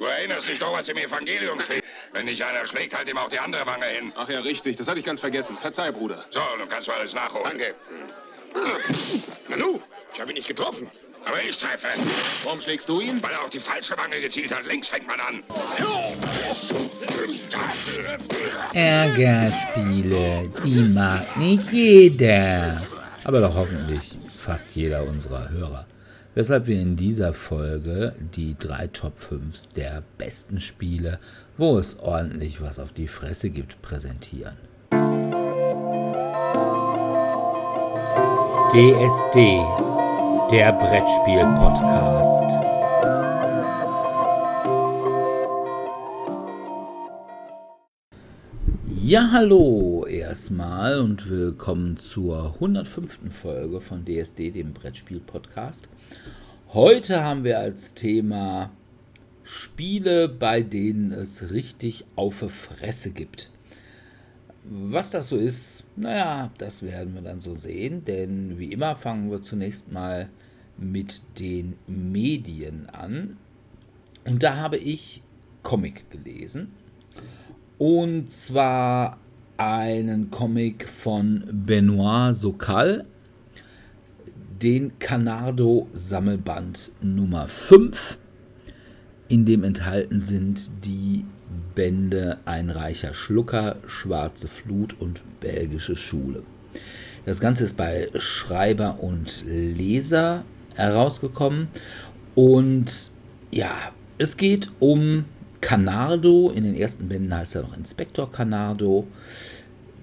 Du erinnerst dich doch, was im Evangelium steht. Wenn dich einer schlägt, halt ihm auch die andere Wange hin. Ach ja, richtig. Das hatte ich ganz vergessen. Verzeih, Bruder. So, nun kannst du alles nachholen. Danke. Nanu, ich habe ihn nicht getroffen. Aber ich treffe. Warum schlägst du ihn? Weil er auf die falsche Wange gezielt hat. Links fängt man an. Ärgerspiele, die mag nicht jeder. Aber doch hoffentlich fast jeder unserer Hörer. Weshalb wir in dieser Folge die drei Top 5 der besten Spiele, wo es ordentlich was auf die Fresse gibt, präsentieren. DSD, der Brettspiel-Podcast. Ja, hallo erstmal und willkommen zur 105. Folge von DSD, dem Brettspiel-Podcast. Heute haben wir als Thema Spiele, bei denen es richtig auf Fresse gibt. Was das so ist, naja, das werden wir dann so sehen, denn wie immer fangen wir zunächst mal mit den Medien an. Und da habe ich Comic gelesen. Und zwar einen Comic von Benoit Sokal, den Canardo Sammelband Nummer 5, in dem enthalten sind die Bände Ein reicher Schlucker, Schwarze Flut und Belgische Schule. Das Ganze ist bei Schreiber und Leser herausgekommen und ja, es geht um Canardo. In den ersten Bänden heißt er noch Inspektor Canardo.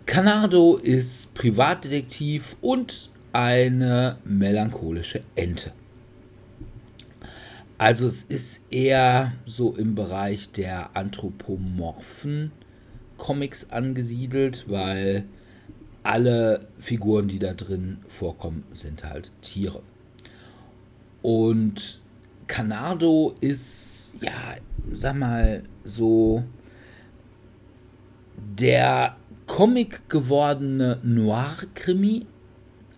Canardo ist Privatdetektiv und eine melancholische Ente. Also es ist eher so im Bereich der anthropomorphen Comics angesiedelt, weil alle Figuren, die da drin vorkommen, sind halt Tiere. Und Canardo ist, ja, sag mal, so der Comic gewordene Noir-Krimi.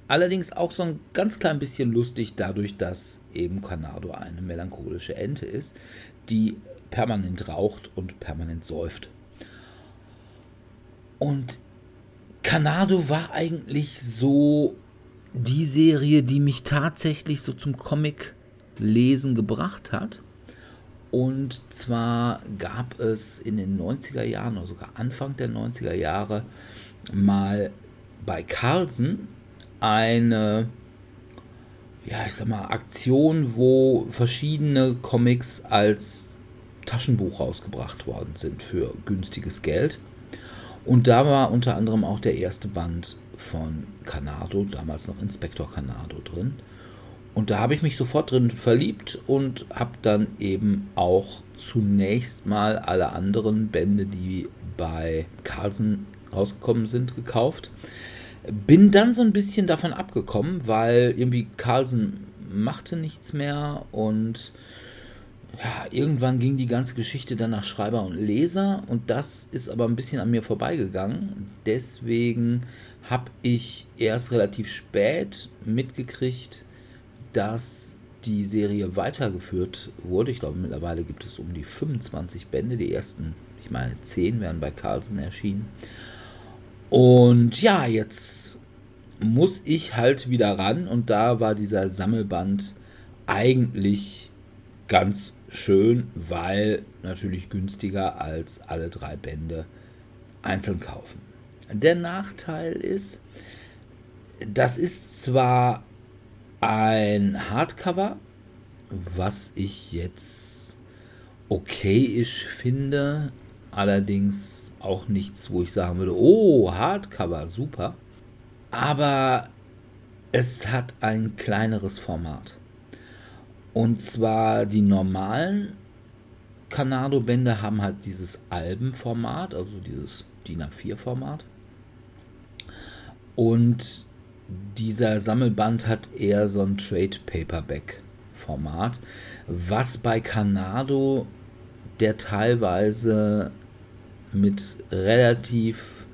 Allerdings auch so ein ganz klein bisschen lustig dadurch, dass eben Canardo eine melancholische Ente ist, die permanent raucht und permanent säuft. Und Canardo war eigentlich so die Serie, die mich tatsächlich so zum Comic lesen gebracht hat. Und zwar gab es in den 90er Jahren oder sogar Anfang der 90er Jahre mal bei Carlsen eine, ja, ich sag mal, Aktion, wo verschiedene Comics als Taschenbuch rausgebracht worden sind für günstiges Geld. Und da war unter anderem auch der erste Band von Canardo, damals noch Inspektor Canardo drin. Und da habe ich mich sofort drin verliebt und habe dann eben auch zunächst mal alle anderen Bände, die bei Carlsen rausgekommen sind, gekauft. Bin dann so ein bisschen davon abgekommen, weil irgendwie Carlsen machte nichts mehr und ja, irgendwann ging die ganze Geschichte dann nach Schreiber und Leser und das ist aber ein bisschen an mir vorbeigegangen. Deswegen habe ich erst relativ spät mitgekriegt, dass die Serie weitergeführt wurde. Ich glaube, mittlerweile gibt es um die 25 Bände. Die ersten, ich meine, 10 werden bei Carlsen erschienen. Und ja, jetzt muss ich halt wieder ran und da war dieser Sammelband eigentlich ganz schön, weil natürlich günstiger als alle drei Bände einzeln kaufen. Der Nachteil ist, das ist zwar ein Hardcover, was ich jetzt okayisch finde, allerdings auch nichts, wo ich sagen würde, oh, Hardcover, super. Aber es hat ein kleineres Format. Und zwar die normalen Canado-Bände haben halt dieses Albenformat, also dieses DIN A4-Format. Und dieser Sammelband hat eher so ein Trade Paperback Format, was bei Canado der teilweise mit relativ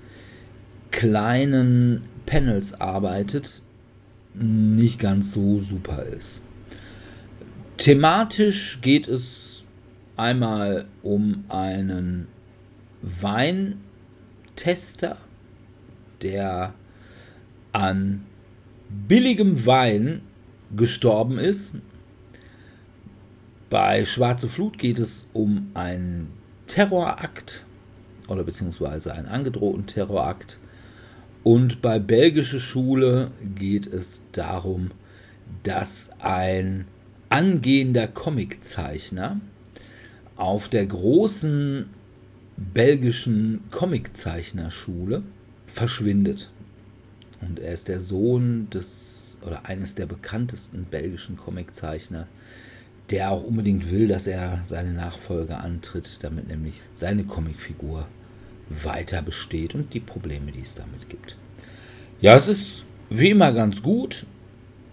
kleinen Panels arbeitet, nicht ganz so super ist. Thematisch geht es einmal um einen Weintester, der an billigem Wein gestorben ist. Bei Schwarze Flut geht es um einen Terrorakt oder beziehungsweise einen angedrohten Terrorakt. Und bei Belgische Schule geht es darum, dass ein angehender Comiczeichner auf der großen belgischen Comiczeichnerschule verschwindet. Und er ist der Sohn des oder eines der bekanntesten belgischen Comiczeichner, der auch unbedingt will, dass er seine Nachfolge antritt, damit nämlich seine Comicfigur weiter besteht und die Probleme, die es damit gibt. Ja, es ist wie immer ganz gut.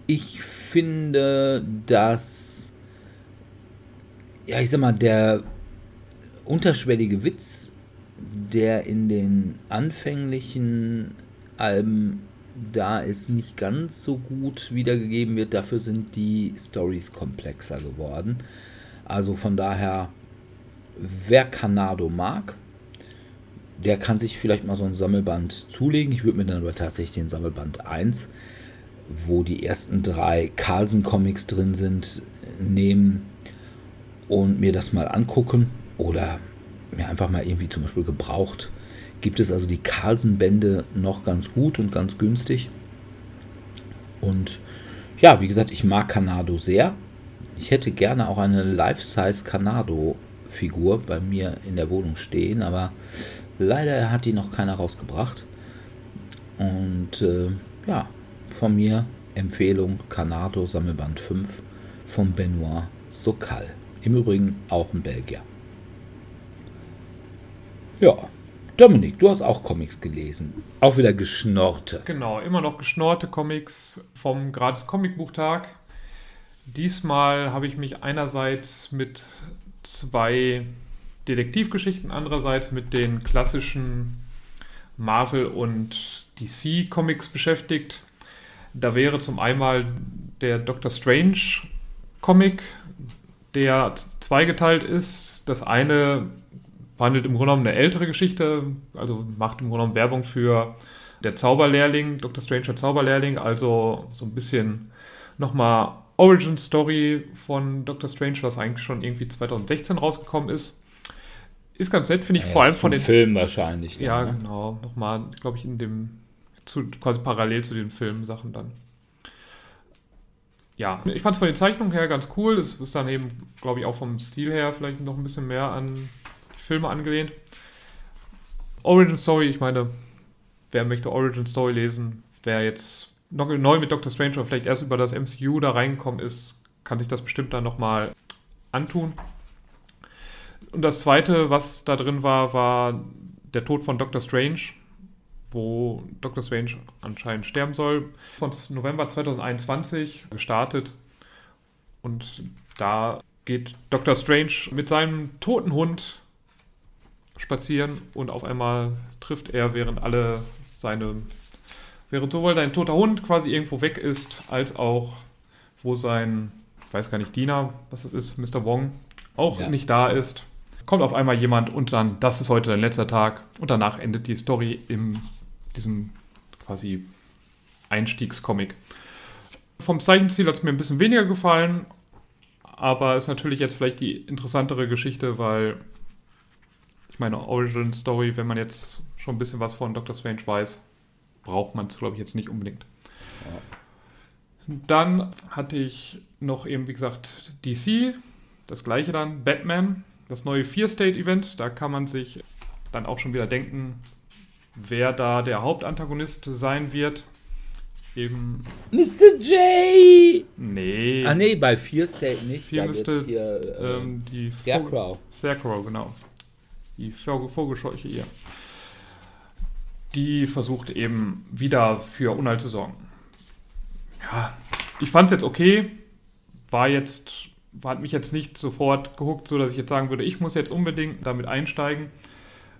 Ich finde, dass, ja, ich sag mal, der unterschwellige Witz, der in den anfänglichen Alben da ist, nicht ganz so gut wiedergegeben wird. Dafür sind die Stories komplexer geworden. Also von daher, wer Canado mag, der kann sich vielleicht mal so ein Sammelband zulegen. Ich würde mir dann aber tatsächlich den Sammelband 1, wo die ersten drei Carlsen-Comics drin sind, nehmen und mir das mal angucken. Oder mir einfach mal irgendwie zum Beispiel gebraucht gibt es also die Carlsen-Bände noch ganz gut und ganz günstig. Und ja, wie gesagt, ich mag Canado sehr. Ich hätte gerne auch eine Life-Size Canado-Figur bei mir in der Wohnung stehen, aber leider hat die noch keiner rausgebracht. Und äh, ja, von mir Empfehlung Canado Sammelband 5 von Benoit Sokal. Im Übrigen auch ein Belgier. Ja, Dominik, du hast auch Comics gelesen. Auch wieder geschnorte. Genau, immer noch geschnorte Comics vom Gratis Comicbuchtag. Diesmal habe ich mich einerseits mit zwei Detektivgeschichten, andererseits mit den klassischen Marvel und DC Comics beschäftigt. Da wäre zum einen der Doctor Strange Comic, der zweigeteilt ist. Das eine behandelt im Grunde genommen eine ältere Geschichte, also macht im Grunde genommen Werbung für der Zauberlehrling, Dr. Stranger Zauberlehrling, also so ein bisschen nochmal Origin Story von Dr. Strange, was eigentlich schon irgendwie 2016 rausgekommen ist. Ist ganz nett, finde ich, ja, vor allem von den Film wahrscheinlich. Dann, ja, ne? genau. Nochmal, glaube ich, in dem, zu, quasi parallel zu den Filmsachen dann. Ja, ich fand es von den Zeichnungen her ganz cool. Es ist dann eben, glaube ich, auch vom Stil her vielleicht noch ein bisschen mehr an Filme angelehnt. Origin Story, ich meine, wer möchte Origin Story lesen, wer jetzt noch neu mit Doctor Strange oder vielleicht erst über das MCU da reingekommen ist, kann sich das bestimmt dann nochmal antun. Und das zweite, was da drin war, war der Tod von Doctor Strange, wo Doctor Strange anscheinend sterben soll. Von November 2021 gestartet. Und da geht Doctor Strange mit seinem toten Hund spazieren und auf einmal trifft er, während alle seine, während sowohl sein toter Hund quasi irgendwo weg ist, als auch wo sein, ich weiß gar nicht, Diener, was das ist, Mr. Wong, auch ja. nicht da ist, kommt auf einmal jemand und dann, das ist heute dein letzter Tag und danach endet die Story in diesem quasi Einstiegscomic. Vom Zeichenstil hat es mir ein bisschen weniger gefallen, aber ist natürlich jetzt vielleicht die interessantere Geschichte, weil ich meine, Origin Story, wenn man jetzt schon ein bisschen was von Doctor Strange weiß, braucht man es, glaube ich, jetzt nicht unbedingt. Ja. Dann hatte ich noch eben, wie gesagt, DC, das gleiche dann, Batman, das neue Fear-State-Event. Da kann man sich dann auch schon wieder denken, wer da der Hauptantagonist sein wird. Eben. Mr. J! Nee. Ah, nee, bei Fear State nicht. Fear müsste hier, ähm, die Scarecrow. Scarecrow, genau die Vogelscheuche ihr, die versucht eben wieder für Unheil zu sorgen. Ja, ich fand es jetzt okay, war jetzt, hat mich jetzt nicht sofort gehuckt, so dass ich jetzt sagen würde, ich muss jetzt unbedingt damit einsteigen.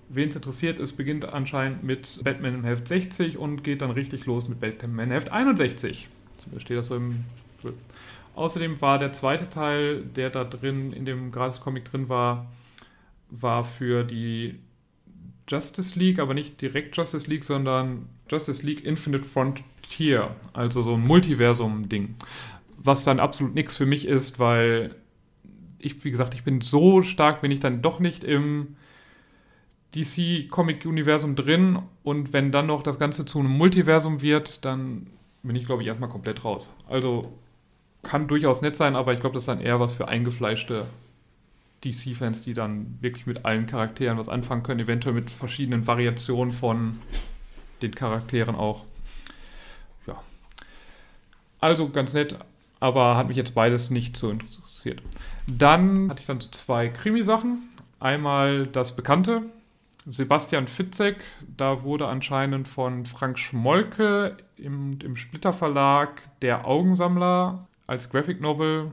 Wen es interessiert, es beginnt anscheinend mit Batman im Heft 60 und geht dann richtig los mit Batman Heft 61. So steht das so im. Außerdem war der zweite Teil, der da drin in dem Gratis-Comic drin war, war für die Justice League, aber nicht direkt Justice League, sondern Justice League Infinite Frontier, also so ein Multiversum-Ding. Was dann absolut nichts für mich ist, weil ich, wie gesagt, ich bin so stark, bin ich dann doch nicht im DC-Comic-Universum drin und wenn dann noch das Ganze zu einem Multiversum wird, dann bin ich, glaube ich, erstmal komplett raus. Also kann durchaus nett sein, aber ich glaube, das ist dann eher was für eingefleischte DC-Fans, die dann wirklich mit allen Charakteren was anfangen können, eventuell mit verschiedenen Variationen von den Charakteren auch. Ja. Also ganz nett, aber hat mich jetzt beides nicht so interessiert. Dann hatte ich dann so zwei Krimi-Sachen. Einmal das Bekannte, Sebastian Fitzek, da wurde anscheinend von Frank Schmolke im, im Splitter Verlag Der Augensammler als Graphic Novel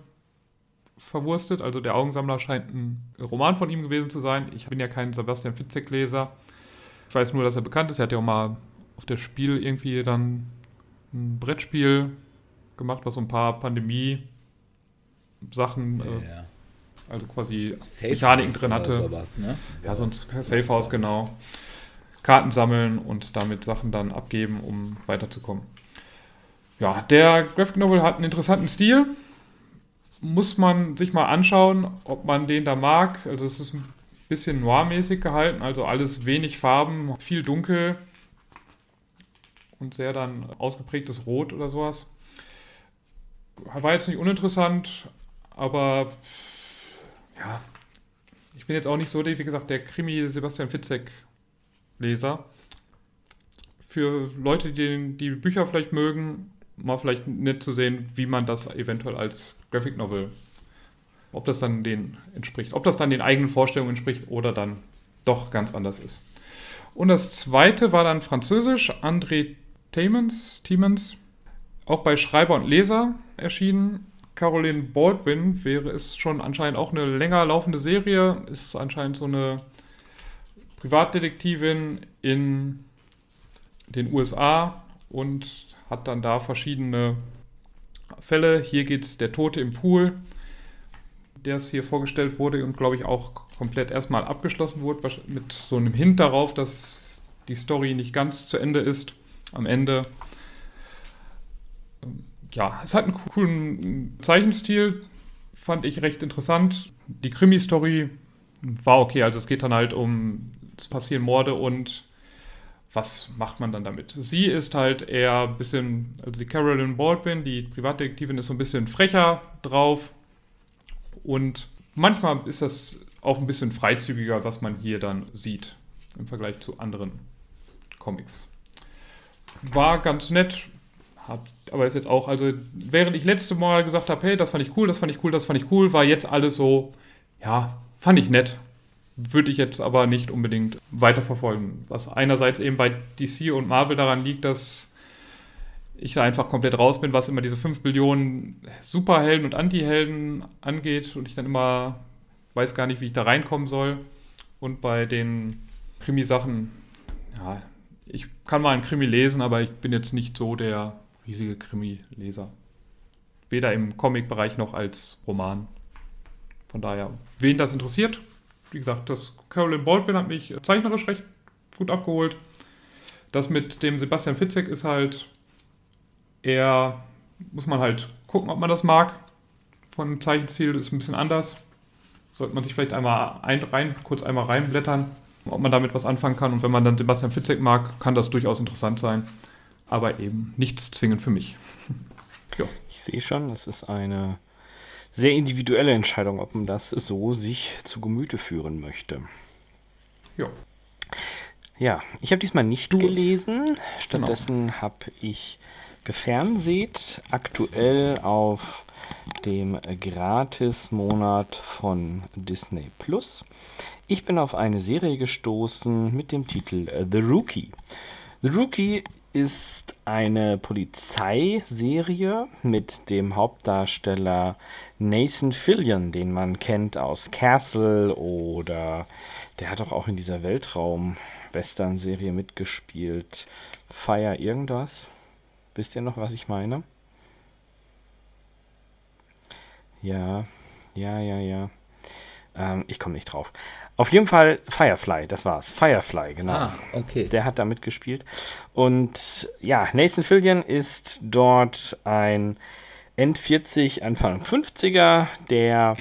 verwurstet. Also Der Augensammler scheint ein Roman von ihm gewesen zu sein. Ich bin ja kein Sebastian Fitzek-Leser. Ich weiß nur, dass er bekannt ist. Er hat ja auch mal auf der Spiel irgendwie dann ein Brettspiel gemacht, was so ein paar Pandemie-Sachen, Ja, äh, ja. also quasi Safe Mechaniken drin hatte. Sowas, ne? Ja, sonst Safe House, genau. Karten sammeln und damit Sachen dann abgeben, um weiterzukommen. Ja, der Graphic Novel hat einen interessanten Stil. Muss man sich mal anschauen, ob man den da mag. Also es ist ein bisschen noir-mäßig gehalten, also alles wenig Farben, viel dunkel und sehr dann ausgeprägtes Rot oder sowas. War jetzt nicht uninteressant, aber ja, ich bin jetzt auch nicht so, wie gesagt, der Krimi Sebastian Fitzek Leser. Für Leute, die die Bücher vielleicht mögen, mal vielleicht nett zu sehen, wie man das eventuell als Graphic Novel, ob das dann den entspricht, ob das dann den eigenen Vorstellungen entspricht oder dann doch ganz anders ist. Und das zweite war dann Französisch, André Tiemens, Tiemens auch bei Schreiber und Leser erschienen. Caroline Baldwin wäre es schon anscheinend auch eine länger laufende Serie, ist anscheinend so eine Privatdetektivin in den USA und hat dann da verschiedene Fälle. Hier geht es der Tote im Pool, der es hier vorgestellt wurde und glaube ich auch komplett erstmal abgeschlossen wurde, mit so einem Hint darauf, dass die Story nicht ganz zu Ende ist am Ende. Ähm, Ja, es hat einen coolen Zeichenstil, fand ich recht interessant. Die Krimi-Story war okay, also es geht dann halt um, es passieren Morde und was macht man dann damit? Sie ist halt eher ein bisschen, also die Carolyn Baldwin, die Privatdetektivin, ist so ein bisschen frecher drauf und manchmal ist das auch ein bisschen freizügiger, was man hier dann sieht im Vergleich zu anderen Comics. War ganz nett, hab, aber ist jetzt auch, also während ich letzte Mal gesagt habe, hey, das fand ich cool, das fand ich cool, das fand ich cool, war jetzt alles so, ja, fand ich nett. Würde ich jetzt aber nicht unbedingt weiterverfolgen. Was einerseits eben bei DC und Marvel daran liegt, dass ich da einfach komplett raus bin, was immer diese 5 Billionen Superhelden und Antihelden angeht und ich dann immer weiß gar nicht, wie ich da reinkommen soll. Und bei den Krimi-Sachen, ja, ich kann mal einen Krimi lesen, aber ich bin jetzt nicht so der riesige Krimi-Leser. Weder im Comic-Bereich noch als Roman. Von daher, wen das interessiert, wie gesagt, das Carolyn Baldwin hat mich zeichnerisch recht gut abgeholt. Das mit dem Sebastian Fitzek ist halt eher, muss man halt gucken, ob man das mag. Von dem Zeichenstil ist ein bisschen anders. Sollte man sich vielleicht einmal ein, rein, kurz einmal reinblättern, ob man damit was anfangen kann. Und wenn man dann Sebastian Fitzek mag, kann das durchaus interessant sein. Aber eben nichts zwingend für mich. ja. Ich sehe schon, das ist eine sehr individuelle Entscheidung, ob man das so sich zu Gemüte führen möchte. Ja. Ja, ich habe diesmal nicht Du es. gelesen. Stattdessen habe ich gefernseht, aktuell auf dem Gratis-Monat von Disney Plus. Ich bin auf eine Serie gestoßen mit dem Titel äh, The Rookie. The Rookie ist eine Polizeiserie mit dem Hauptdarsteller Nathan Fillion, den man kennt aus Castle oder der hat doch auch in dieser Weltraum-Western-Serie mitgespielt. Fire irgendwas? Wisst ihr noch, was ich meine? Ja, ja, ja, ja. Ähm, ich komme nicht drauf. Auf jeden Fall Firefly, das war's. Firefly, genau. Ah, okay. Der hat da mitgespielt. Und ja, Nathan Fillion ist dort ein End 40, Anfang 50er, der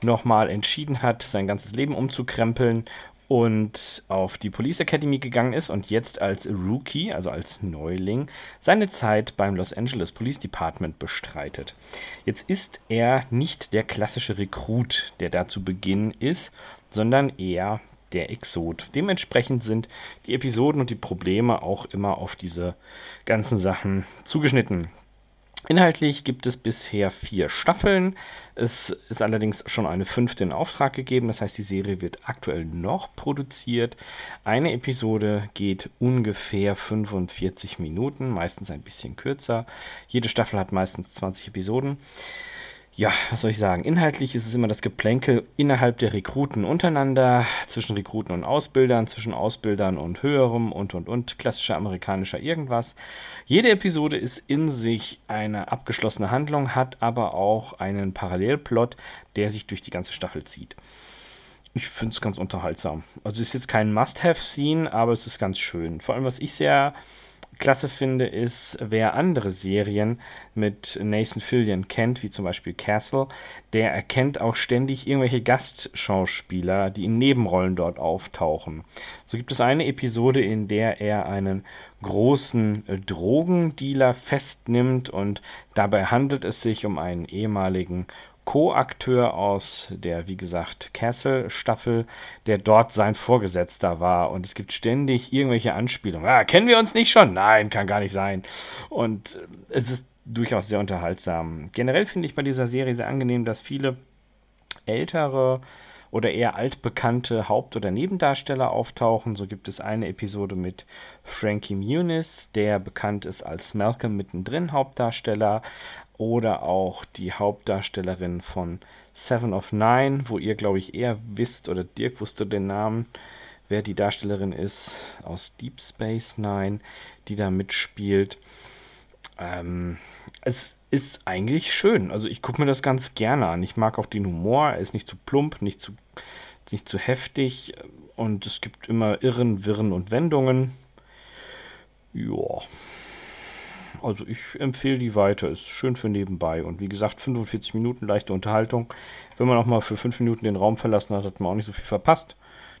nochmal entschieden hat, sein ganzes Leben umzukrempeln und auf die Police Academy gegangen ist und jetzt als Rookie, also als Neuling, seine Zeit beim Los Angeles Police Department bestreitet. Jetzt ist er nicht der klassische Rekrut, der da zu Beginn ist, sondern eher der Exot. Dementsprechend sind die Episoden und die Probleme auch immer auf diese ganzen Sachen zugeschnitten. Inhaltlich gibt es bisher vier Staffeln. Es ist allerdings schon eine fünfte in Auftrag gegeben. Das heißt, die Serie wird aktuell noch produziert. Eine Episode geht ungefähr 45 Minuten, meistens ein bisschen kürzer. Jede Staffel hat meistens 20 Episoden ja, was soll ich sagen? Inhaltlich ist es immer das Geplänkel innerhalb der Rekruten untereinander, zwischen Rekruten und Ausbildern, zwischen Ausbildern und höherem und und und, klassischer amerikanischer irgendwas. Jede Episode ist in sich eine abgeschlossene Handlung, hat aber auch einen Parallelplot, der sich durch die ganze Staffel zieht. Ich finde es ganz unterhaltsam. Also es ist jetzt kein Must-Have-Scene, aber es ist ganz schön. Vor allem, was ich sehr klasse finde, ist, wer andere Serien mit Nathan Fillion kennt, wie zum Beispiel Castle, der erkennt auch ständig irgendwelche Gastschauspieler, die in Nebenrollen dort auftauchen. So gibt es eine Episode, in der er einen großen Drogendealer festnimmt und dabei handelt es sich um einen ehemaligen Co-Akteur aus der, wie gesagt, Castle-Staffel, der dort sein Vorgesetzter war. Und es gibt ständig irgendwelche Anspielungen. Ah, kennen wir uns nicht schon? Nein, kann gar nicht sein. Und äh, es ist durchaus sehr unterhaltsam. Generell finde ich bei dieser Serie sehr angenehm, dass viele ältere oder eher altbekannte Haupt- oder Nebendarsteller auftauchen. So gibt es eine Episode mit Frankie Muniz, der bekannt ist als Malcolm mittendrin Hauptdarsteller oder auch die Hauptdarstellerin von Seven of Nine, wo ihr, glaube ich, eher wisst, oder Dirk wusste den Namen, wer die Darstellerin ist aus Deep Space Nine, die da mitspielt. Ähm, es ist eigentlich schön. Also ich gucke mir das ganz gerne an. Ich mag auch den Humor. Er ist nicht zu plump, nicht zu, nicht zu heftig. Und es gibt immer Irren, Wirren und Wendungen. Ja. Also ich empfehle die weiter. Ist schön für nebenbei. Und wie gesagt, 45 Minuten leichte Unterhaltung. Wenn man auch mal für 5 Minuten den Raum verlassen hat, hat man auch nicht so viel verpasst.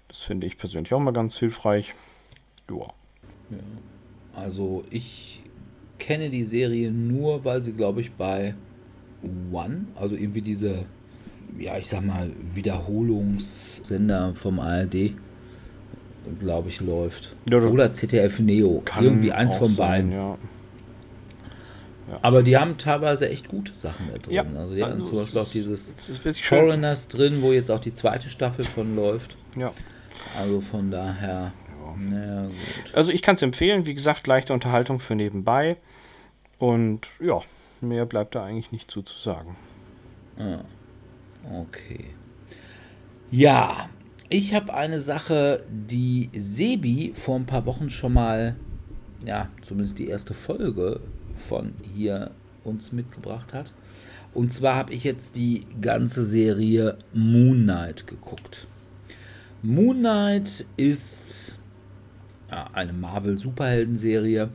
Das finde ich persönlich auch mal ganz hilfreich. Ja. ja. Also ich kenne die Serie nur, weil sie, glaube ich, bei One, also irgendwie diese, ja, ich sag mal, Wiederholungssender vom ARD, glaube ich, läuft. Ja, Oder ZDF Neo. Irgendwie eins von beiden. Ja. Ja. Aber die haben teilweise echt gute Sachen da drin. Ja, also die also haben zum Beispiel auch dieses Foreigners drin, wo jetzt auch die zweite Staffel von läuft. Ja. Also von daher. Ja. Also ich kann es empfehlen, wie gesagt, leichte Unterhaltung für nebenbei. Und ja, mehr bleibt da eigentlich nicht zu, zu sagen. Ah, okay. Ja, ich habe eine Sache, die Sebi vor ein paar Wochen schon mal, ja, zumindest die erste Folge von hier uns mitgebracht hat. Und zwar habe ich jetzt die ganze Serie Moon Knight geguckt. Moon Knight ist eine Marvel-Superhelden-Serie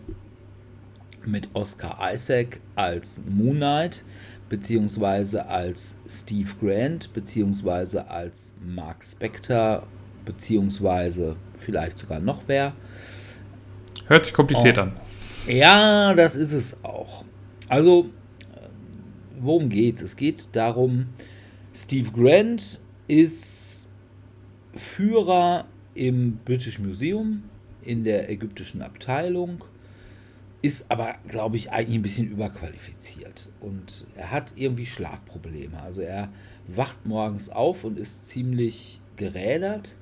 mit Oscar Isaac als Moon Knight, beziehungsweise als Steve Grant, beziehungsweise als Mark Spector, beziehungsweise vielleicht sogar noch wer. Hört sich kompliziert oh. an. Ja, das ist es auch. Also, worum geht es? Es geht darum, Steve Grant ist Führer im British Museum in der ägyptischen Abteilung ist aber, glaube ich, eigentlich ein bisschen überqualifiziert. Und er hat irgendwie Schlafprobleme. Also er wacht morgens auf und ist ziemlich gerädert.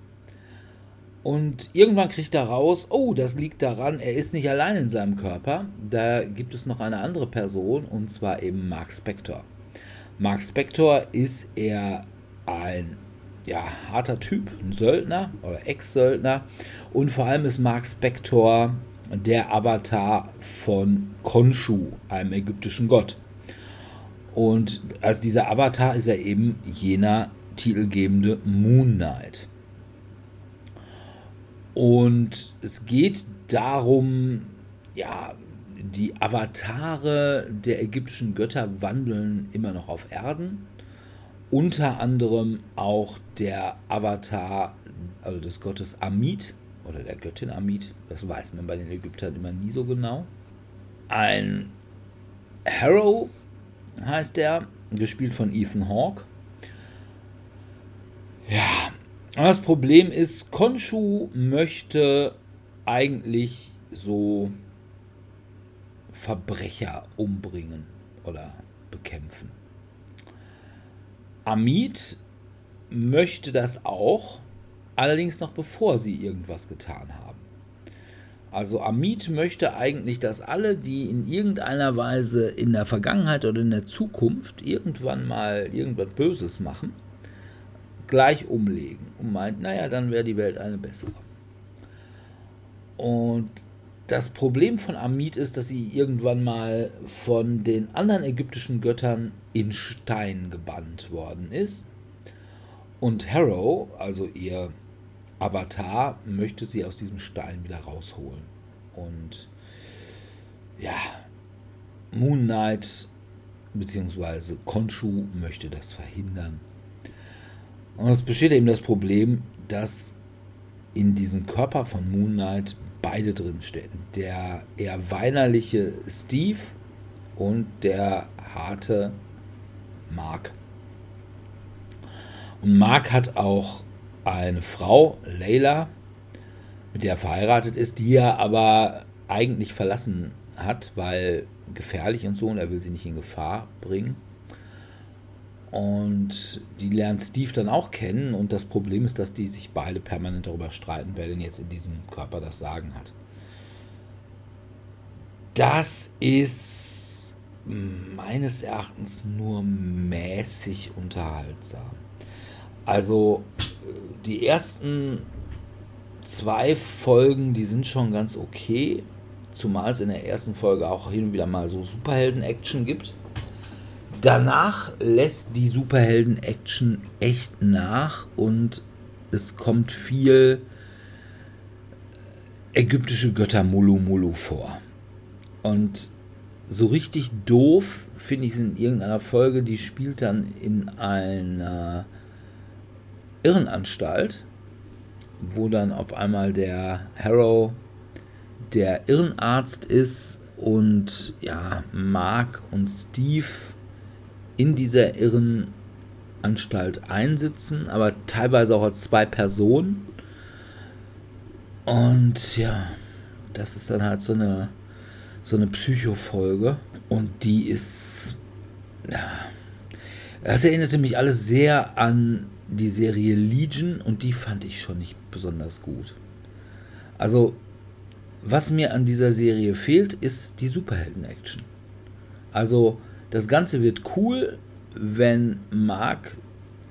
Und irgendwann kriegt er raus, oh, das liegt daran, er ist nicht allein in seinem Körper. Da gibt es noch eine andere Person, und zwar eben Mark Spector. Mark Spector ist eher ein ja, harter Typ, ein Söldner oder Ex-Söldner. Und vor allem ist Mark Spector der Avatar von Khonshu, einem ägyptischen Gott. Und als dieser Avatar ist er eben jener titelgebende Moon Knight. Und es geht darum, ja, die Avatare der ägyptischen Götter wandeln immer noch auf Erden. Unter anderem auch der Avatar, also des Gottes Amit oder der Göttin Amit. Das weiß man bei den Ägyptern immer nie so genau. Ein Harrow heißt der, gespielt von Ethan Hawke. Ja, das Problem ist, Konshu möchte eigentlich so Verbrecher umbringen oder bekämpfen. Amit möchte das auch, allerdings noch bevor sie irgendwas getan haben. Also Amit möchte eigentlich, dass alle, die in irgendeiner Weise in der Vergangenheit oder in der Zukunft irgendwann mal irgendwas Böses machen, gleich umlegen und meint, naja, dann wäre die Welt eine bessere. Und das Problem von Amit ist, dass sie irgendwann mal von den anderen ägyptischen Göttern in Stein gebannt worden ist. Und Harrow, also ihr Avatar, möchte sie aus diesem Stein wieder rausholen. Und ja, Moon Knight bzw. Konshu möchte das verhindern. Und es besteht eben das Problem, dass in diesem Körper von Moon Knight beide drinstehen. Der eher weinerliche Steve und der harte Mark. Und Mark hat auch eine Frau, Layla, mit der er verheiratet ist, die er aber eigentlich verlassen hat, weil gefährlich und so und er will sie nicht in Gefahr bringen. Und die lernt Steve dann auch kennen. Und das Problem ist, dass die sich beide permanent darüber streiten, wer denn jetzt in diesem Körper das Sagen hat. Das ist meines Erachtens nur mäßig unterhaltsam. Also die ersten zwei Folgen, die sind schon ganz okay. Zumal es in der ersten Folge auch hin und wieder mal so Superhelden-Action gibt. Danach lässt die Superhelden-Action echt nach und es kommt viel ägyptische Götter Mulu Mulu vor. Und so richtig doof finde ich es in irgendeiner Folge, die spielt dann in einer Irrenanstalt, wo dann auf einmal der Harrow der Irrenarzt ist und ja, Mark und Steve in dieser Irrenanstalt einsitzen, aber teilweise auch als zwei Personen. Und ja, das ist dann halt so eine, so eine Psychofolge. Und die ist, ja, das erinnerte mich alles sehr an die Serie Legion und die fand ich schon nicht besonders gut. Also, was mir an dieser Serie fehlt, ist die Superhelden-Action. Also, das Ganze wird cool, wenn Mark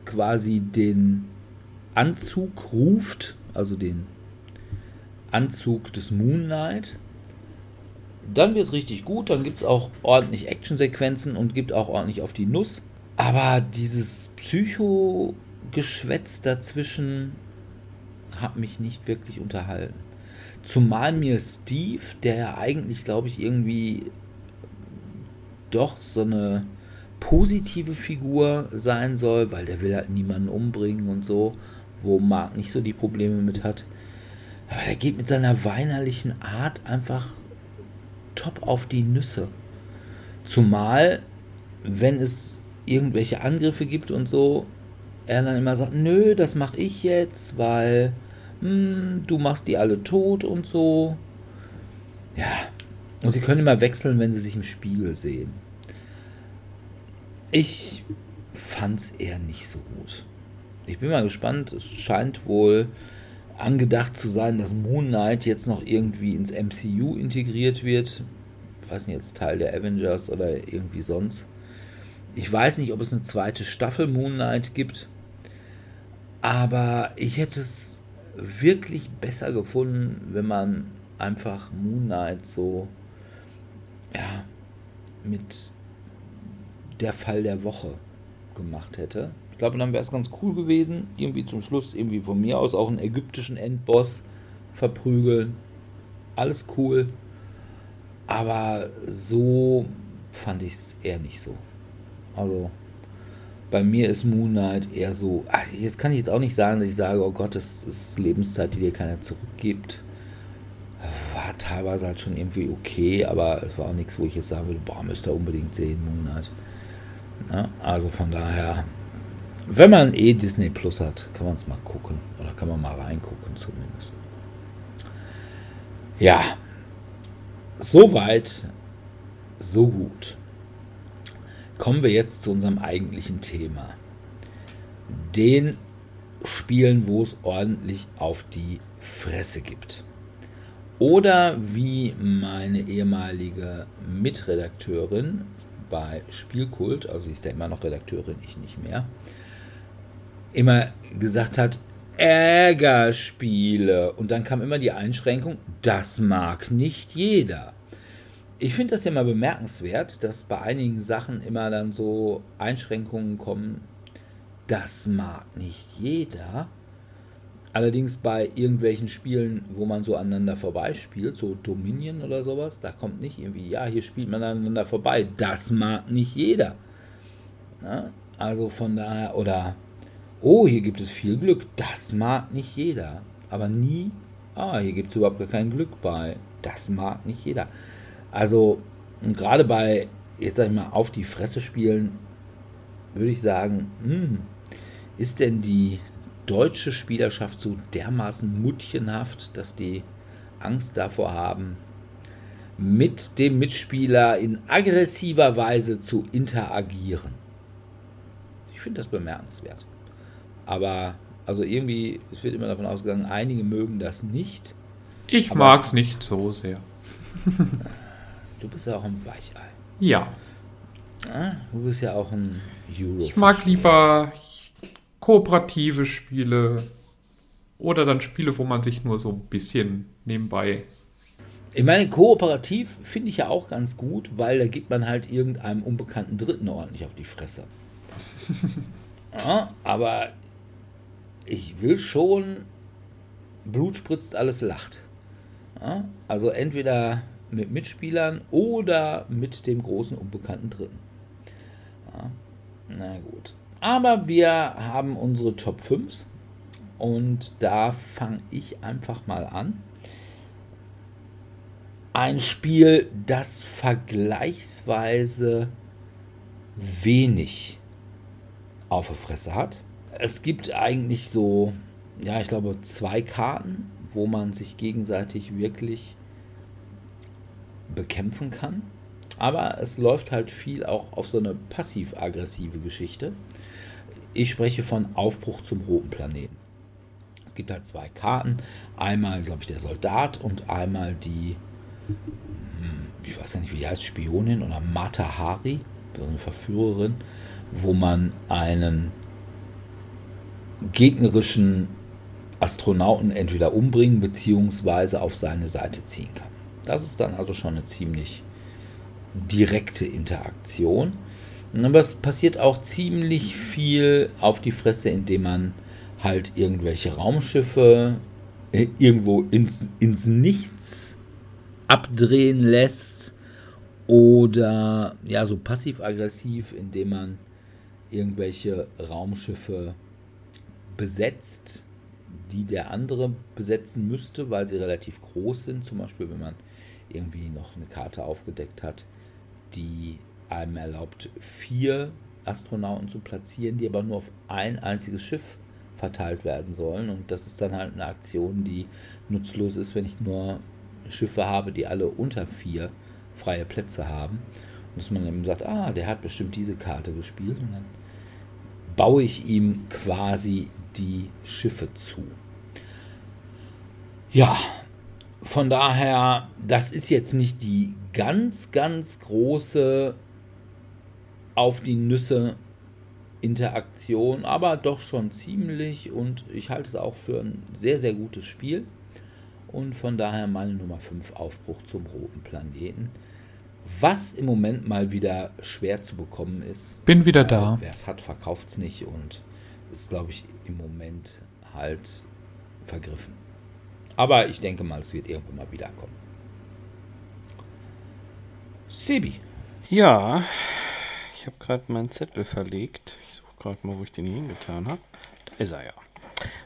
quasi den Anzug ruft, also den Anzug des Moon Knight. Dann wird es richtig gut, dann gibt es auch ordentlich Actionsequenzen und gibt auch ordentlich auf die Nuss. Aber dieses Psycho-Geschwätz dazwischen hat mich nicht wirklich unterhalten. Zumal mir Steve, der ja eigentlich, glaube ich, irgendwie doch so eine positive Figur sein soll, weil der will halt niemanden umbringen und so, wo Mark nicht so die Probleme mit hat. Aber der geht mit seiner weinerlichen Art einfach top auf die Nüsse. Zumal, wenn es irgendwelche Angriffe gibt und so, er dann immer sagt, nö, das mache ich jetzt, weil hm, du machst die alle tot und so. Ja. Und sie können immer wechseln, wenn sie sich im Spiegel sehen. Ich fand es eher nicht so gut. Ich bin mal gespannt. Es scheint wohl angedacht zu sein, dass Moon Knight jetzt noch irgendwie ins MCU integriert wird. Ich weiß nicht, jetzt Teil der Avengers oder irgendwie sonst. Ich weiß nicht, ob es eine zweite Staffel Moon Knight gibt. Aber ich hätte es wirklich besser gefunden, wenn man einfach Moon Knight so ja, mit der Fall der Woche gemacht hätte. Ich glaube, dann wäre es ganz cool gewesen, irgendwie zum Schluss, irgendwie von mir aus auch einen ägyptischen Endboss verprügeln. Alles cool. Aber so fand ich es eher nicht so. Also bei mir ist Moon Knight eher so, ach, jetzt kann ich jetzt auch nicht sagen, dass ich sage, oh Gott, das ist Lebenszeit, die dir keiner zurückgibt. War teilweise halt schon irgendwie okay, aber es war auch nichts, wo ich jetzt sagen würde, boah, müsst ihr unbedingt sehen, Moon Knight. Ja, also von daher, wenn man eh Disney Plus hat, kann man es mal gucken. Oder kann man mal reingucken zumindest. Ja, soweit, so gut. Kommen wir jetzt zu unserem eigentlichen Thema. Den Spielen, wo es ordentlich auf die Fresse gibt. Oder wie meine ehemalige Mitredakteurin bei Spielkult, also sie ist ja immer noch Redakteurin, ich nicht mehr, immer gesagt hat, Ärgerspiele. Und dann kam immer die Einschränkung, das mag nicht jeder. Ich finde das ja mal bemerkenswert, dass bei einigen Sachen immer dann so Einschränkungen kommen, das mag nicht jeder. Allerdings bei irgendwelchen Spielen, wo man so aneinander vorbeispielt, so Dominion oder sowas, da kommt nicht irgendwie, ja, hier spielt man aneinander vorbei. Das mag nicht jeder. Ja, also von daher, oder, oh, hier gibt es viel Glück. Das mag nicht jeder. Aber nie, ah, hier gibt es überhaupt gar kein Glück bei. Das mag nicht jeder. Also, gerade bei, jetzt sag ich mal, auf die Fresse spielen, würde ich sagen, hm, ist denn die deutsche Spielerschaft so dermaßen muttchenhaft, dass die Angst davor haben, mit dem Mitspieler in aggressiver Weise zu interagieren. Ich finde das bemerkenswert. Aber, also irgendwie, es wird immer davon ausgegangen, einige mögen das nicht. Ich mag es nicht so sehr. du bist ja auch ein Weichei. Ja. Ah, du bist ja auch ein Euro. Ich mag lieber kooperative Spiele oder dann Spiele, wo man sich nur so ein bisschen nebenbei. Ich meine, kooperativ finde ich ja auch ganz gut, weil da gibt man halt irgendeinem unbekannten Dritten ordentlich auf die Fresse. ja, aber ich will schon, Blut spritzt, alles lacht. Ja, also entweder mit Mitspielern oder mit dem großen unbekannten Dritten. Ja, na gut. Aber wir haben unsere Top 5 und da fange ich einfach mal an. Ein Spiel, das vergleichsweise wenig auf der Fresse hat. Es gibt eigentlich so, ja, ich glaube, zwei Karten, wo man sich gegenseitig wirklich bekämpfen kann. Aber es läuft halt viel auch auf so eine passiv-aggressive Geschichte. Ich spreche von Aufbruch zum roten Planeten. Es gibt halt zwei Karten. Einmal, glaube ich, der Soldat und einmal die, hm, ich weiß gar nicht, wie die heißt, Spionin oder Mata Hari, eine Verführerin, wo man einen gegnerischen Astronauten entweder umbringen bzw. auf seine Seite ziehen kann. Das ist dann also schon eine ziemlich direkte Interaktion. Aber es passiert auch ziemlich viel auf die Fresse, indem man halt irgendwelche Raumschiffe äh, irgendwo ins, ins Nichts abdrehen lässt oder ja, so passiv-aggressiv, indem man irgendwelche Raumschiffe besetzt, die der andere besetzen müsste, weil sie relativ groß sind. Zum Beispiel, wenn man irgendwie noch eine Karte aufgedeckt hat, die einem erlaubt, vier Astronauten zu platzieren, die aber nur auf ein einziges Schiff verteilt werden sollen. Und das ist dann halt eine Aktion, die nutzlos ist, wenn ich nur Schiffe habe, die alle unter vier freie Plätze haben. Und dass man eben sagt, ah, der hat bestimmt diese Karte gespielt. Und dann baue ich ihm quasi die Schiffe zu. Ja, von daher, das ist jetzt nicht die ganz, ganz große auf die Nüsse Interaktion, aber doch schon ziemlich und ich halte es auch für ein sehr, sehr gutes Spiel und von daher meine Nummer 5 Aufbruch zum roten Planeten. was im Moment mal wieder schwer zu bekommen ist. Bin wieder da. Wer es hat, verkauft es nicht und ist, glaube ich, im Moment halt vergriffen. Aber ich denke mal, es wird irgendwann mal wiederkommen. Sebi. Ja, ich habe gerade meinen Zettel verlegt. Ich suche gerade mal, wo ich den hingetan habe. Da ist er ja.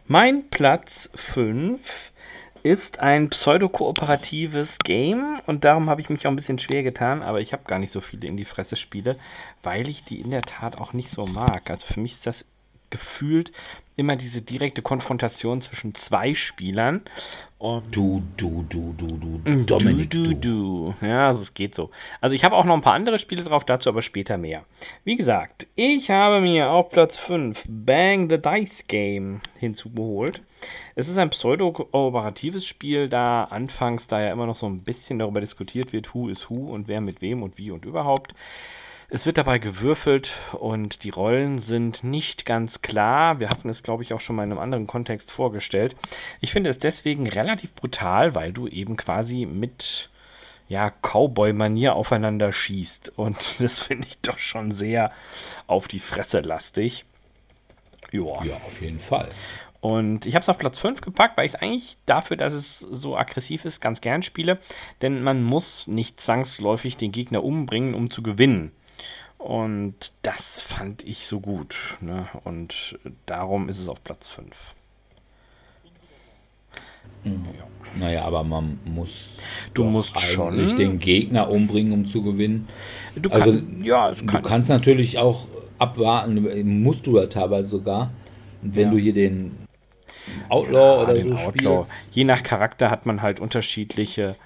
Mein Platz 5 ist ein pseudo-kooperatives Game und darum habe ich mich auch ein bisschen schwer getan, aber ich habe gar nicht so viele in die Fresse Spiele, weil ich die in der Tat auch nicht so mag. Also für mich ist das gefühlt immer diese direkte Konfrontation zwischen zwei Spielern. Und Du, du, du, du, du, Dominik, du, du. du, du. Ja, also es geht so. Also ich habe auch noch ein paar andere Spiele drauf, dazu aber später mehr. Wie gesagt, ich habe mir auf Platz 5 Bang the Dice Game hinzugeholt. Es ist ein pseudo-kooperatives Spiel, da anfangs da ja immer noch so ein bisschen darüber diskutiert wird, who is who und wer mit wem und wie und überhaupt. Es wird dabei gewürfelt und die Rollen sind nicht ganz klar. Wir hatten es, glaube ich, auch schon mal in einem anderen Kontext vorgestellt. Ich finde es deswegen relativ brutal, weil du eben quasi mit ja, Cowboy-Manier aufeinander schießt. Und das finde ich doch schon sehr auf die Fresse lastig. Joa. Ja, auf jeden Fall. Und ich habe es auf Platz 5 gepackt, weil ich es eigentlich dafür, dass es so aggressiv ist, ganz gern spiele. Denn man muss nicht zwangsläufig den Gegner umbringen, um zu gewinnen. Und das fand ich so gut. Ne? Und darum ist es auf Platz 5. Naja, aber man muss Du doch musst eigentlich schon. den Gegner umbringen, um zu gewinnen. Du Also, kann, ja, es Du kann, kannst natürlich auch abwarten, musst du da teilweise sogar. Wenn Ja. du hier den Outlaw Ja, oder den so Outlaw. spielst. Je nach Charakter hat man halt unterschiedliche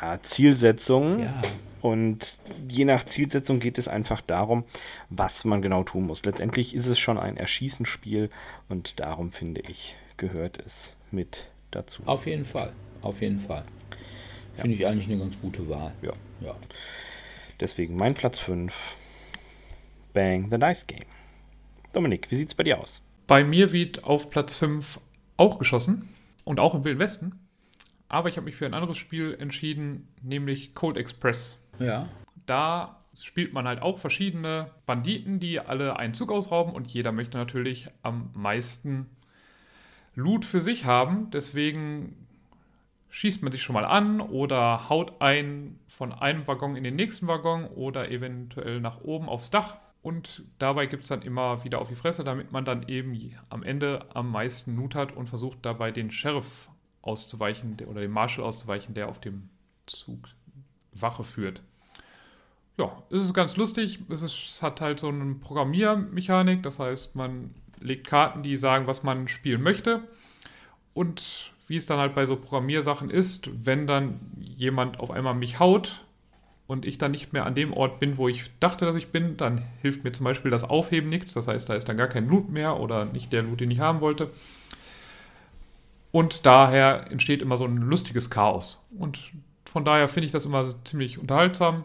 ja, Zielsetzungen. Ja, Und je nach Zielsetzung geht es einfach darum, was man genau tun muss. Letztendlich ist es schon ein Erschießenspiel und darum finde ich, gehört es mit dazu. auf jeden Fall. Auf jeden Fall. Finde ich eigentlich eine ganz gute Wahl. Ja. Ja. Deswegen mein Platz 5. Bang the Dice Game. Dominik, wie sieht's bei dir aus? Bei mir wird auf Platz 5 auch geschossen und auch im Wilden Westen. Aber ich habe mich für ein anderes Spiel entschieden, nämlich Cold Express. Ja. Da spielt man halt auch verschiedene Banditen, die alle einen Zug ausrauben und jeder möchte natürlich am meisten Loot für sich haben. Deswegen schießt man sich schon mal an oder haut ein von einem Waggon in den nächsten Waggon oder eventuell nach oben aufs Dach. Und dabei gibt es dann immer wieder auf die Fresse, damit man dann eben am Ende am meisten Loot hat und versucht dabei den Sheriff auszuweichen der- oder den Marshal auszuweichen, der auf dem Zug Wache führt. Ja, es ist ganz lustig. Es ist, es hat halt so eine Programmiermechanik. Das heißt, man legt Karten, die sagen, was man spielen möchte. Und wie es dann halt bei so Programmiersachen ist, wenn dann jemand auf einmal mich haut und ich dann nicht mehr an dem Ort bin, wo ich dachte, dass ich bin, dann hilft mir zum Beispiel das Aufheben nichts. Das heißt, da ist dann gar kein Loot mehr oder nicht der Loot, den ich haben wollte. Und daher entsteht immer so ein lustiges Chaos. Und von daher finde ich das immer ziemlich unterhaltsam.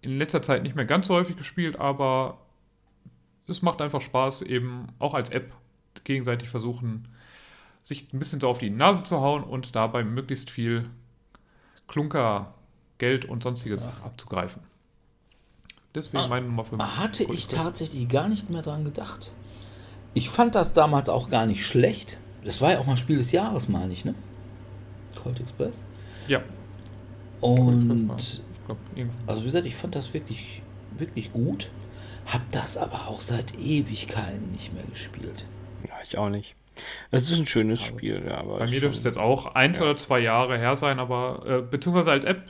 In letzter Zeit nicht mehr ganz so häufig gespielt, aber es macht einfach Spaß, eben auch als App gegenseitig versuchen, sich ein bisschen so auf die Nase zu hauen und dabei möglichst viel Klunker, Geld und sonstiges abzugreifen. Deswegen meine Nummer 5. Hatte ich tatsächlich gar nicht mehr dran gedacht. Ich fand das damals auch gar nicht schlecht. Das war ja auch mal Spiel des Jahres, meine ich, ne? Cold Express. Ja. Und Ich glaub, irgendwann. also wie gesagt, ich fand das wirklich, wirklich gut. Hab das aber auch seit Ewigkeiten nicht mehr gespielt. Ja, ich auch nicht. Es ist ein schönes Spiel, ja, aber Bei mir ist dürfte es jetzt auch eins oder zwei Jahre her sein, aber äh, beziehungsweise als App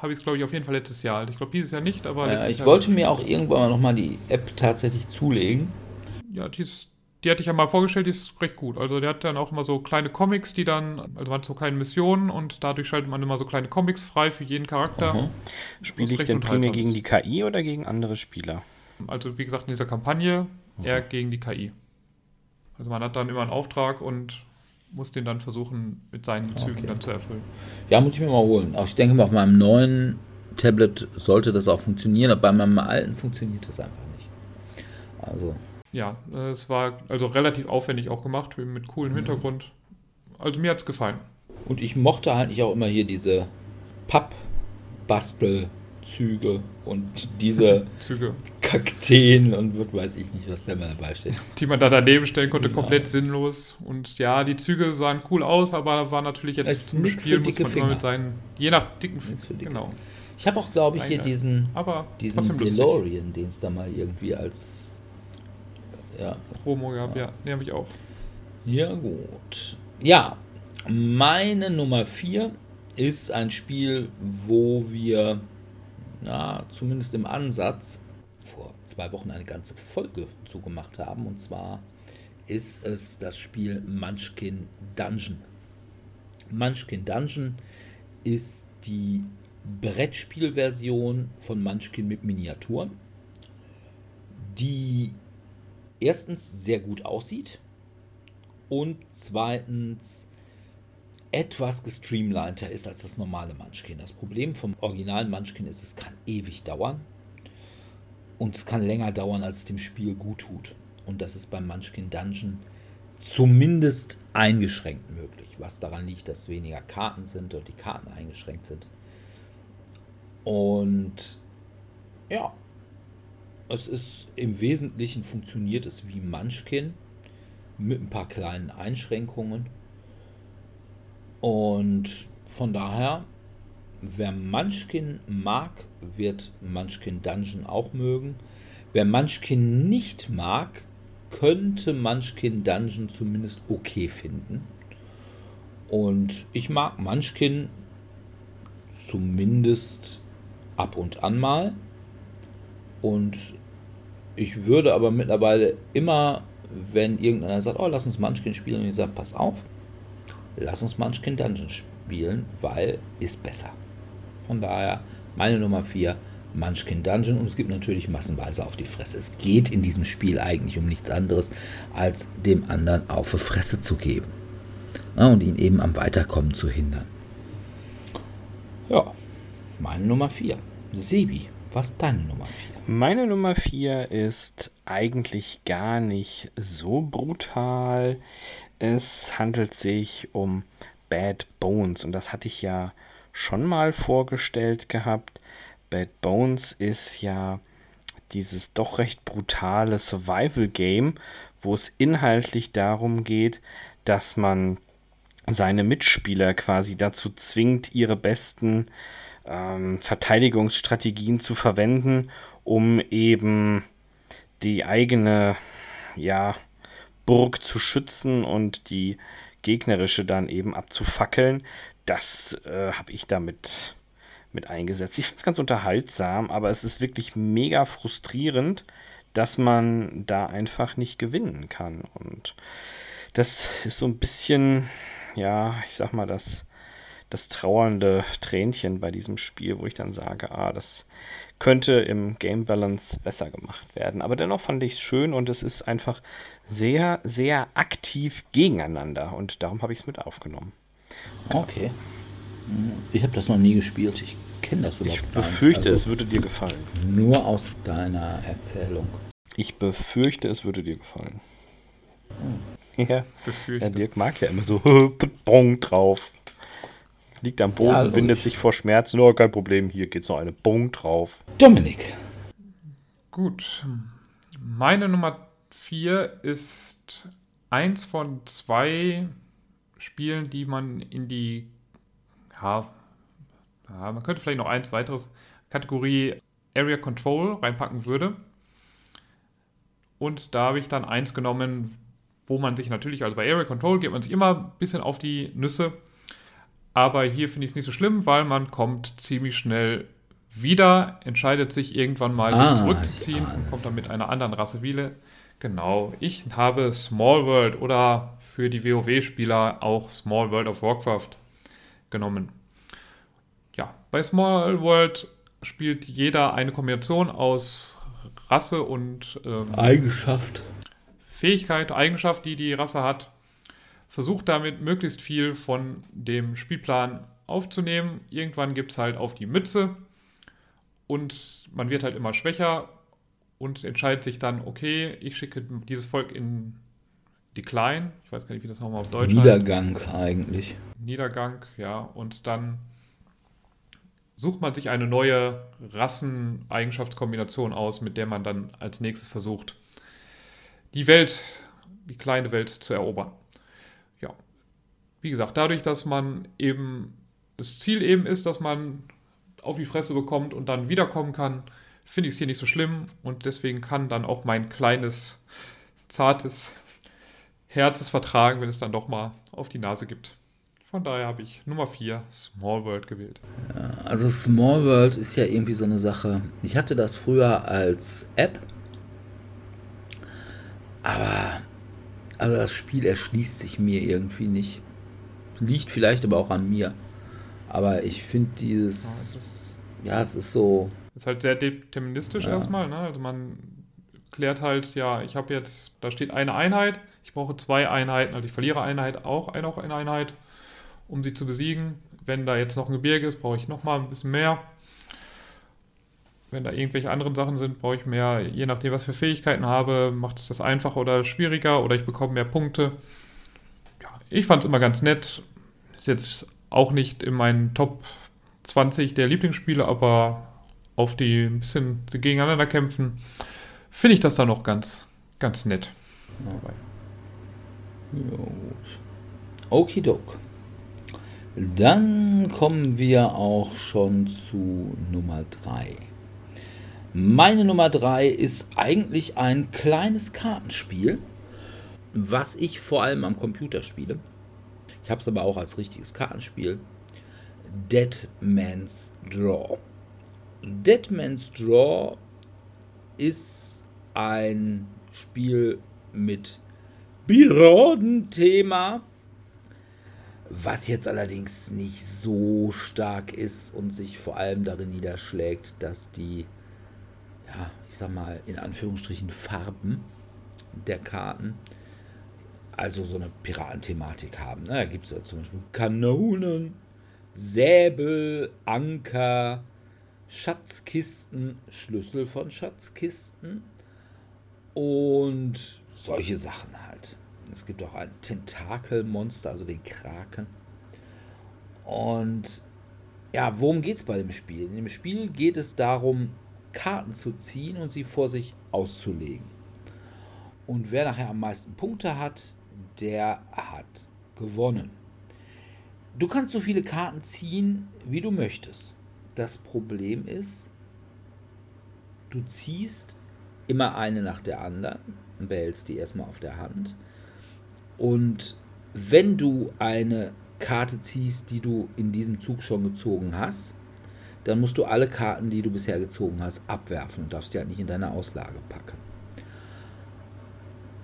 habe ich es, glaube ich, auf jeden Fall letztes Jahr. alt. Ich glaube, dieses Jahr nicht, aber Ja, letztes ich Jahr wollte mir auch irgendwann mal nochmal die App tatsächlich zulegen. Ja, die, ist, die hatte ich ja mal vorgestellt, die ist recht gut. Also der hat dann auch immer so kleine Comics, die dann, also waren so kleine Missionen und dadurch schaltet man immer so kleine Comics frei für jeden Charakter. Mhm. Spiele ich denn primär gegen die KI oder gegen andere Spieler? Also wie gesagt, in dieser Kampagne eher Mhm. gegen die KI. Also man hat dann immer einen Auftrag und muss den dann versuchen, mit seinen Zügen Okay. dann zu erfüllen. Ja, muss ich mir mal holen. Aber ich denke mal, auf meinem neuen Tablet sollte das auch funktionieren. Aber bei meinem alten funktioniert das einfach nicht. Also, Ja, äh, es war also relativ aufwendig auch gemacht, mit coolem Mhm. Hintergrund. Also mir hat es gefallen. und ich mochte halt nicht auch immer hier diese Pappbastel Züge und diese Züge, Kakteen und wird weiß ich nicht, was da mal dabei steht. die man da daneben stellen konnte, Genau. komplett sinnlos. Und ja, die Züge sahen cool aus, aber war natürlich Das jetzt ist zum Spiel muss man immer mit seinen, je nach dicken dicke Genau. Ich habe auch, glaube ich, hier diesen, Aber diesen. DeLorean, den es da mal irgendwie als. Ja, Promo gehabt, ja, den habe ich auch. Ja, gut. Ja, meine Nummer 4 ist ein Spiel, wo wir, na, zumindest im Ansatz, vor zwei Wochen eine ganze Folge zugemacht haben. Und zwar ist es das Spiel Munchkin Dungeon. Munchkin Dungeon ist die Brettspielversion von Munchkin mit Miniaturen, die erstens sehr gut aussieht und zweitens etwas gestreamliner ist als das normale Munchkin. Das Problem vom originalen Munchkin ist, es kann ewig dauern und es kann länger dauern, als es dem Spiel gut tut. Und das ist beim Munchkin Dungeon zumindest eingeschränkt möglich, was daran liegt, dass weniger Karten sind und die Karten eingeschränkt sind. Und ja, es ist im Wesentlichen funktioniert es wie Munchkin mit ein paar kleinen Einschränkungen. Und von daher, wer Munchkin mag, wird Munchkin Dungeon auch mögen. Wer Munchkin nicht mag, könnte Munchkin Dungeon zumindest okay finden. Und ich mag Munchkin zumindest ab und an mal. Und ich würde aber mittlerweile immer, wenn irgendeiner sagt, oh, lass uns Munchkin spielen, und ich sage, pass auf, lass uns Munchkin Dungeon spielen, weil ist besser. Von daher meine Nummer 4, Munchkin Dungeon. Und es gibt natürlich massenweise auf die Fresse. Es geht in diesem Spiel eigentlich um nichts anderes, als dem anderen auf die Fresse zu geben. Ja, und ihn eben am Weiterkommen zu hindern. Ja, meine Nummer 4. Sebi, was deine Nummer 4? Meine Nummer 4 ist eigentlich gar nicht so brutal. Es handelt sich um Bad Bones und das hatte ich ja schon mal vorgestellt gehabt. Bad Bones ist ja dieses doch recht brutale Survival-Game, wo es inhaltlich darum geht, dass man seine Mitspieler quasi dazu zwingt, ihre besten ähm, Verteidigungsstrategien zu verwenden, um eben die eigene ja, Burg zu schützen und die gegnerische dann eben abzufackeln. Das äh, habe ich damit mit eingesetzt. Ich finde es ganz unterhaltsam, aber es ist wirklich mega frustrierend, dass man da einfach nicht gewinnen kann. Und das ist so ein bisschen, ja, ich sag mal, das, das trauernde Tränchen bei diesem Spiel, wo ich dann sage, ah, das könnte im Game Balance besser gemacht werden. Aber dennoch fand ich es schön und es ist einfach sehr, sehr aktiv gegeneinander und darum habe ich es mit aufgenommen. Okay. Ich habe das noch nie gespielt. Ich kenne das überhaupt Ich gar nicht. befürchte, Also es würde dir gefallen. Nur aus deiner Erzählung. Ich befürchte, es würde dir gefallen. Ja, ja Befürchte. Dirk mag ja immer so Bong drauf. Liegt am Boden, Ja, windet sich vor Schmerzen. Oh, kein Problem, hier geht's noch eine Bong drauf. Dominik. Gut. Meine Nummer 4 ist eins von zwei Spielen, die man in die, ja, ja, man könnte vielleicht noch eins weiteres Kategorie Area Control reinpacken würde. Und da habe ich dann eins genommen, wo man sich natürlich, also bei Area Control geht man sich immer ein bisschen auf die Nüsse. Aber hier finde ich es nicht so schlimm, weil man kommt ziemlich schnell wieder, entscheidet sich irgendwann mal, Ah, sich zurückzuziehen und kommt dann mit einer anderen Rasse wieder. Genau, ich habe Small World oder für die WoW-Spieler auch Small World of Warcraft genommen. Ja, bei Small World spielt jeder eine Kombination aus Rasse und ähm, Eigenschaft. Fähigkeit, Eigenschaft, die die Rasse hat, versucht damit möglichst viel von dem Spielplan aufzunehmen. Irgendwann gibt es halt auf die Mütze und man wird halt immer schwächer und entscheidet sich dann, okay, ich schicke dieses Volk in Decline. Ich weiß gar nicht, wie das nochmal auf Deutsch heißt. Niedergang eigentlich. Niedergang, ja, und dann sucht man sich eine neue Rasseneigenschaftskombination aus, mit der man dann als nächstes versucht, die Welt, die kleine Welt zu erobern. Wie gesagt, dadurch, dass man eben, das Ziel eben ist, dass man auf die Fresse bekommt und dann wiederkommen kann, finde ich es hier nicht so schlimm und deswegen kann dann auch mein kleines, zartes Herz es vertragen, wenn es dann doch mal auf die Nase gibt. Von daher habe ich Nummer 4 Small World gewählt. Ja, also Small World ist ja irgendwie so eine Sache. Ich hatte das früher als App, aber also das Spiel erschließt sich mir irgendwie nicht. Liegt vielleicht aber auch an mir. Aber ich finde dieses, ja, ja, es ist so. Es ist halt sehr deterministisch ja. erstmal. Ne? Also man klärt halt, ja, ich habe jetzt, da steht eine Einheit, ich brauche zwei Einheiten, also ich verliere Einheit auch noch eine Einheit um sie zu besiegen. Wenn da jetzt noch ein Gebirge ist, brauche ich nochmal ein bisschen mehr. Wenn da irgendwelche anderen Sachen sind, brauche ich mehr. Je nachdem, was für Fähigkeiten habe, macht es das einfacher oder schwieriger oder ich bekomme mehr Punkte. Ich fand es immer ganz nett. Ist jetzt auch nicht in meinen Top 20 der Lieblingsspiele, aber auf die ein bisschen gegeneinander kämpfen, finde ich das dann noch ganz, ganz nett. Okidok. Dann kommen wir auch schon zu Nummer 3. Meine Nummer 3 ist eigentlich ein kleines Kartenspiel, was ich vor allem am Computer spiele. Ich habe es aber auch als richtiges Kartenspiel. Dead Man's Draw. Dead Man's Draw ist ein Spiel mit Biraden-Thema was jetzt allerdings nicht so stark ist und sich vor allem darin niederschlägt, dass die, ja, ich sag mal, in Anführungsstrichen Farben der Karten also so eine Piratenthematik haben. Ne? Da gibt es ja zum Beispiel Kanonen, Säbel, Anker, Schatzkisten, Schlüssel von Schatzkisten und solche Sachen halt. Es gibt auch ein Tentakelmonster, also den Kraken. Und ja, worum geht es bei dem Spiel? In dem Spiel geht es darum, Karten zu ziehen und sie vor sich auszulegen. Und wer nachher am meisten Punkte hat, der hat gewonnen. Du kannst so viele Karten ziehen, wie du möchtest. Das Problem ist, du ziehst immer eine nach der anderen und behältst die erstmal auf der Hand. Und wenn du eine Karte ziehst, die du in diesem Zug schon gezogen hast, dann musst du alle Karten, die du bisher gezogen hast, abwerfen und darfst die halt nicht in deine Auslage packen.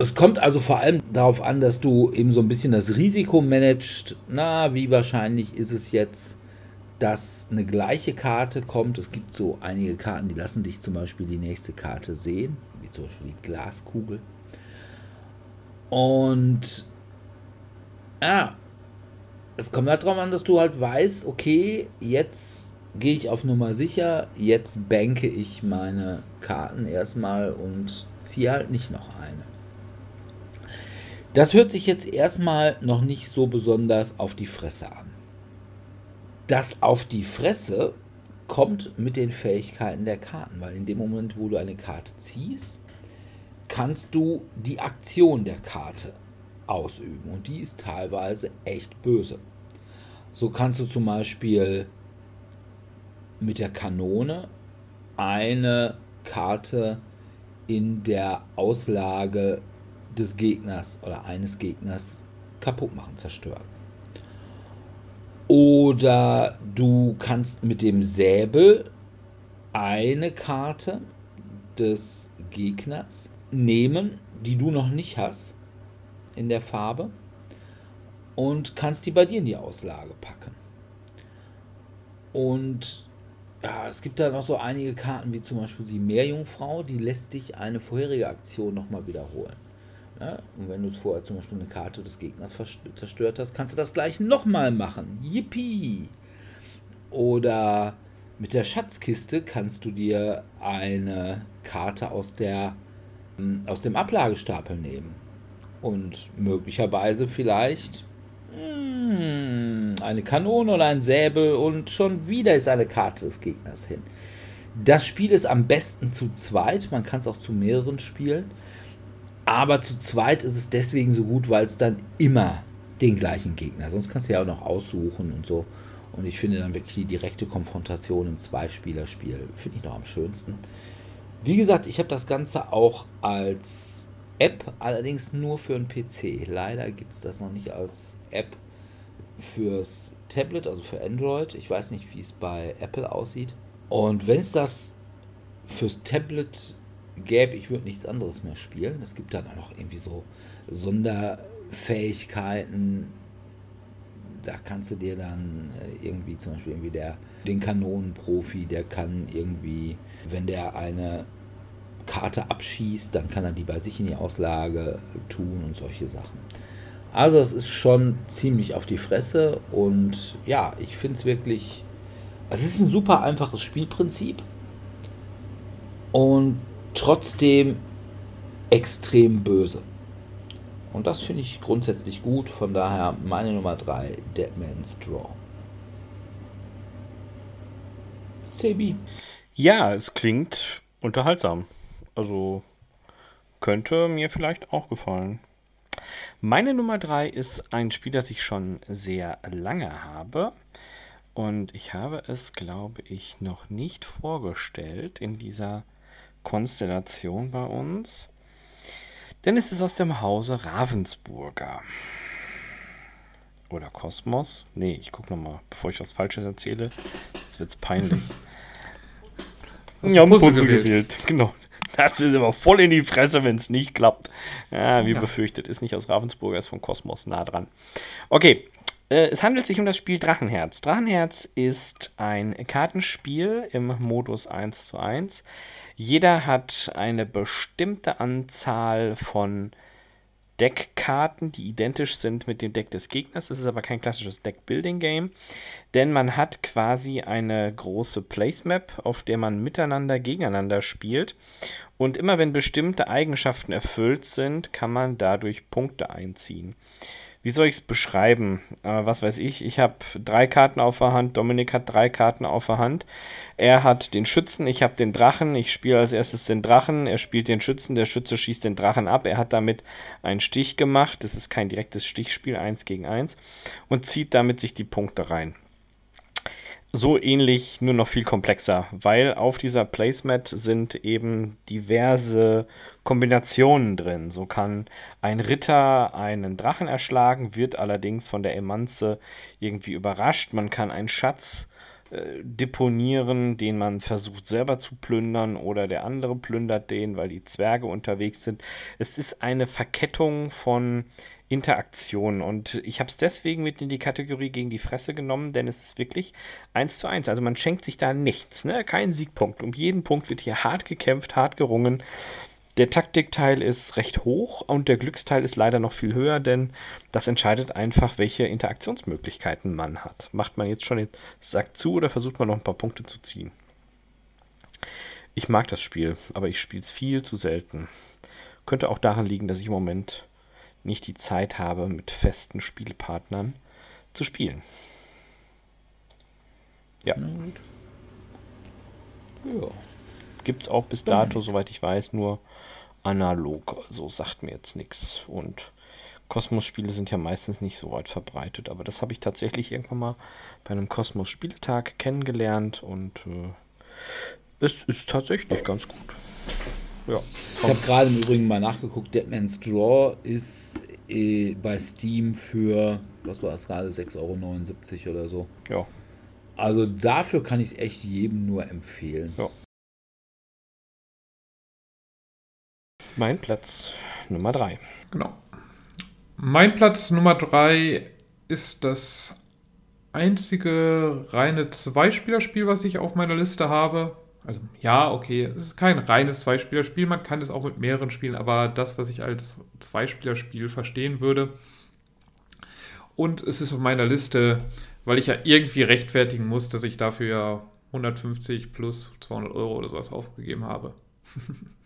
Es kommt also vor allem darauf an, dass du eben so ein bisschen das Risiko managst. Na, wie wahrscheinlich ist es jetzt, dass eine gleiche Karte kommt? Es gibt so einige Karten, die lassen dich zum Beispiel die nächste Karte sehen, wie zum Beispiel die Glaskugel. Und ja, es kommt halt darum an, dass du halt weißt, okay, jetzt gehe ich auf Nummer sicher, jetzt banke ich meine Karten erstmal und ziehe halt nicht noch eine. Das hört sich jetzt erstmal noch nicht so besonders auf die Fresse an. Das auf die Fresse kommt mit den Fähigkeiten der Karten, weil in dem Moment, wo du eine Karte ziehst, kannst du die Aktion der Karte ausüben. Und die ist teilweise echt böse. So kannst du zum Beispiel mit der Kanone eine Karte in der Auslage des Gegners oder eines Gegners kaputt machen, zerstören. Oder du kannst mit dem Säbel eine Karte des Gegners nehmen, die du noch nicht hast in der Farbe und kannst die bei dir in die Auslage packen. Und ja, es gibt da noch so einige Karten, wie zum Beispiel die Meerjungfrau, die lässt dich eine vorherige Aktion nochmal wiederholen. Ja, und wenn du vorher zum Beispiel eine Karte des Gegners zerstört hast, kannst du das gleich nochmal machen. Yippie! Oder mit der Schatzkiste kannst du dir eine Karte aus der aus dem Ablagestapel nehmen und möglicherweise vielleicht hm, eine Kanone oder ein Säbel und schon wieder ist eine Karte des Gegners hin. Das Spiel ist am besten zu zweit, man kann es auch zu mehreren spielen, aber zu zweit ist es deswegen so gut, weil es dann immer den gleichen Gegner, sonst kannst du ja auch noch aussuchen und so. Und ich finde dann wirklich die direkte Konfrontation im Zweispielerspiel, finde ich noch am schönsten. Wie gesagt, ich habe das Ganze auch als App, allerdings nur für einen PC. Leider gibt es das noch nicht als App fürs Tablet, also für Android. Ich weiß nicht, wie es bei Apple aussieht. Und wenn es das fürs Tablet gäbe, ich würde nichts anderes mehr spielen. Es gibt dann auch noch irgendwie so Sonderfähigkeiten. Da kannst du dir dann äh, irgendwie zum Beispiel irgendwie der, den Kanonenprofi, der kann irgendwie, wenn der eine Karte abschießt, dann kann er die bei sich in die Auslage tun und solche Sachen. Also es ist schon ziemlich auf die Fresse und ja, ich finde es wirklich, es ist ein super einfaches Spielprinzip und trotzdem extrem böse. Und das finde ich grundsätzlich gut, von daher meine Nummer 3, Deadman's Draw. Sebi. Ja, es klingt unterhaltsam. Also könnte mir vielleicht auch gefallen. Meine Nummer 3 ist ein Spiel, das ich schon sehr lange habe. Und ich habe es, glaube ich, noch nicht vorgestellt in dieser Konstellation bei uns. Denn es ist aus dem Hause Ravensburger. Oder Kosmos. Nee, ich gucke nochmal, bevor ich was Falsches erzähle. Jetzt wird es peinlich. ja, Puzzle gewählt. gewählt. Genau. Das ist aber voll in die Fresse, wenn es nicht klappt. Ja, wie ja. befürchtet, ist nicht aus Ravensburger, ist von Kosmos nah dran. Okay, äh, es handelt sich um das Spiel Drachenherz. Drachenherz ist ein Kartenspiel im Modus 1 zu 1. Jeder hat eine bestimmte Anzahl von Deckkarten, die identisch sind mit dem Deck des Gegners. Es ist aber kein klassisches Deck-Building-Game, denn man hat quasi eine große Placemap, auf der man miteinander gegeneinander spielt. Und immer wenn bestimmte Eigenschaften erfüllt sind, kann man dadurch Punkte einziehen wie soll ich es beschreiben? Äh, was weiß ich, ich habe drei Karten auf der Hand, Dominik hat drei Karten auf der Hand. Er hat den Schützen, ich habe den Drachen, ich spiele als erstes den Drachen, er spielt den Schützen, der Schütze schießt den Drachen ab, er hat damit einen Stich gemacht, das ist kein direktes Stichspiel, 1 gegen 1, und zieht damit sich die Punkte rein so ähnlich, nur noch viel komplexer, weil auf dieser Placemat sind eben diverse Kombinationen drin. So kann ein Ritter einen Drachen erschlagen, wird allerdings von der Emanze irgendwie überrascht. Man kann einen Schatz äh, deponieren, den man versucht selber zu plündern oder der andere plündert den, weil die Zwerge unterwegs sind. Es ist eine Verkettung von Interaktionen und ich habe es deswegen mit in die Kategorie gegen die Fresse genommen, denn es ist wirklich eins zu eins. Also man schenkt sich da nichts, ne? kein Siegpunkt. Um jeden Punkt wird hier hart gekämpft, hart gerungen. Der Taktikteil ist recht hoch und der Glücksteil ist leider noch viel höher, denn das entscheidet einfach, welche Interaktionsmöglichkeiten man hat. Macht man jetzt schon den Sack zu oder versucht man noch ein paar Punkte zu ziehen? Ich mag das Spiel, aber ich spiele es viel zu selten. Könnte auch daran liegen, dass ich im Moment nicht die Zeit habe, mit festen Spielpartnern zu spielen. Ja. Ja. Gibt es auch bis dato, soweit ich weiß, nur analog. So sagt mir jetzt nichts. Und Kosmos-Spiele sind ja meistens nicht so weit verbreitet. Aber das habe ich tatsächlich irgendwann mal bei einem Kosmos-Spieletag kennengelernt und äh, es ist tatsächlich ganz gut. Ja. Ich habe gerade im Übrigen mal nachgeguckt, Deadman's Draw ist äh, bei Steam für, was war es gerade, 6,79 Euro oder so. Ja. Also dafür kann ich es echt jedem nur empfehlen. Ja. Mein Platz Nummer 3. Genau. Mein Platz Nummer 3 ist das einzige reine Zweispielerspiel, was ich auf meiner Liste habe. Also ja, okay, es ist kein reines Zweispielerspiel, man kann es auch mit mehreren spielen, aber das, was ich als Zweispielerspiel verstehen würde. Und es ist auf meiner Liste, weil ich ja irgendwie rechtfertigen muss, dass ich dafür ja 150 plus 200 Euro oder sowas aufgegeben habe.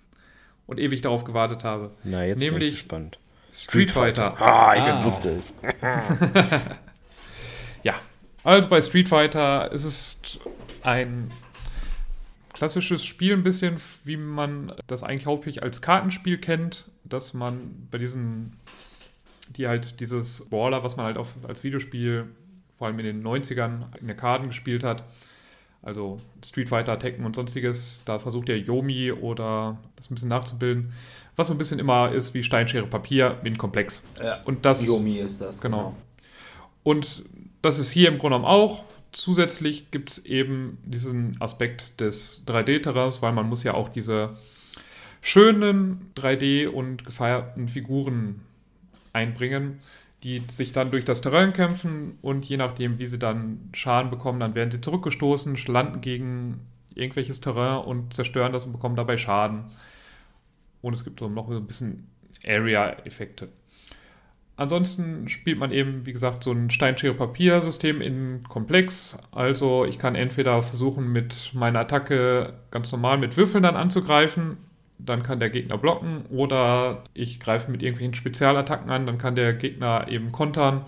und ewig darauf gewartet habe. Na, jetzt Nämlich bin ich gespannt. Street Fighter. Ah, ich ah. wusste es. Ja, also bei Street Fighter ist es ein klassisches Spiel ein bisschen, wie man das eigentlich häufig als Kartenspiel kennt, dass man bei diesen, die halt dieses Baller, was man halt auf, als Videospiel vor allem in den 90ern in der Karten gespielt hat, also Street Fighter, Tekken und sonstiges, da versucht der Yomi oder das ein bisschen nachzubilden, was so ein bisschen immer ist wie Steinschere Papier in komplex. Ja, und das Yomi ist das. Genau. genau. Und das ist hier im Grunde genommen auch zusätzlich gibt es eben diesen Aspekt des 3D-Terrains, weil man muss ja auch diese schönen 3D- und gefeierten Figuren einbringen, die sich dann durch das Terrain kämpfen und je nachdem, wie sie dann Schaden bekommen, dann werden sie zurückgestoßen, landen gegen irgendwelches Terrain und zerstören das und bekommen dabei Schaden. Und es gibt so noch so ein bisschen Area-Effekte. Ansonsten spielt man eben, wie gesagt, so ein Steinschere-Papier-System in Komplex. Also ich kann entweder versuchen, mit meiner Attacke ganz normal mit Würfeln dann anzugreifen. Dann kann der Gegner blocken. Oder ich greife mit irgendwelchen Spezialattacken an. Dann kann der Gegner eben kontern.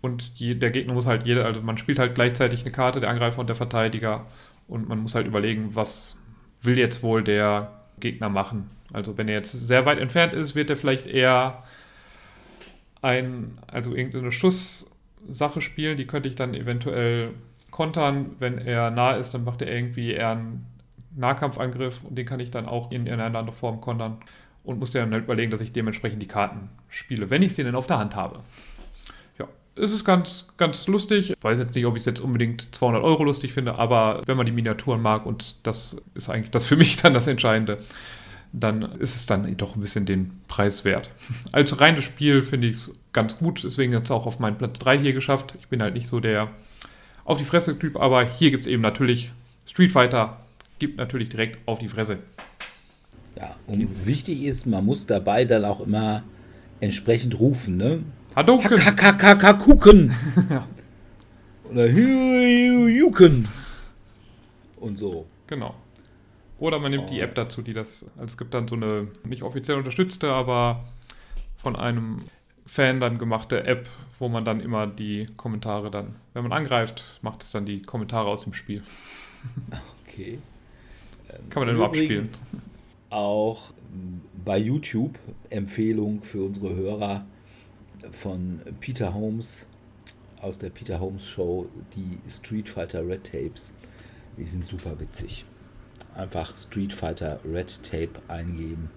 Und je, der Gegner muss halt jeder, also man spielt halt gleichzeitig eine Karte, der Angreifer und der Verteidiger. Und man muss halt überlegen, was will jetzt wohl der Gegner machen. Also wenn er jetzt sehr weit entfernt ist, wird er vielleicht eher ein, also irgendeine Schusssache spielen, die könnte ich dann eventuell kontern. Wenn er nah ist, dann macht er irgendwie eher einen Nahkampfangriff und den kann ich dann auch in, in einer anderen Form kontern und muss dann überlegen, dass ich dementsprechend die Karten spiele, wenn ich sie denn auf der Hand habe. Ja, es ist ganz, ganz lustig. Ich weiß jetzt nicht, ob ich es jetzt unbedingt 200 Euro lustig finde, aber wenn man die Miniaturen mag und das ist eigentlich das für mich dann das Entscheidende, dann ist es dann doch ein bisschen den Preis wert. Als reines Spiel finde ich es ganz gut, deswegen hat es auch auf meinen Platz 3 hier geschafft. Ich bin halt nicht so der auf die Fresse-Typ, aber hier gibt es eben natürlich Street Fighter, gibt natürlich direkt auf die Fresse. Ja, und wichtig ist, man muss dabei dann auch immer entsprechend rufen, ne? Hadouken! Ja. Oder Juken! Und so. Genau. Oder man nimmt oh. die App dazu, die das. Also es gibt dann so eine nicht offiziell unterstützte, aber von einem Fan dann gemachte App, wo man dann immer die Kommentare dann, wenn man angreift, macht es dann die Kommentare aus dem Spiel. Okay. Kann man dann nur abspielen. Auch bei YouTube Empfehlung für unsere Hörer von Peter Holmes aus der Peter Holmes Show, die Street Fighter Red Tapes. Die sind super witzig einfach Street Fighter Red Tape eingeben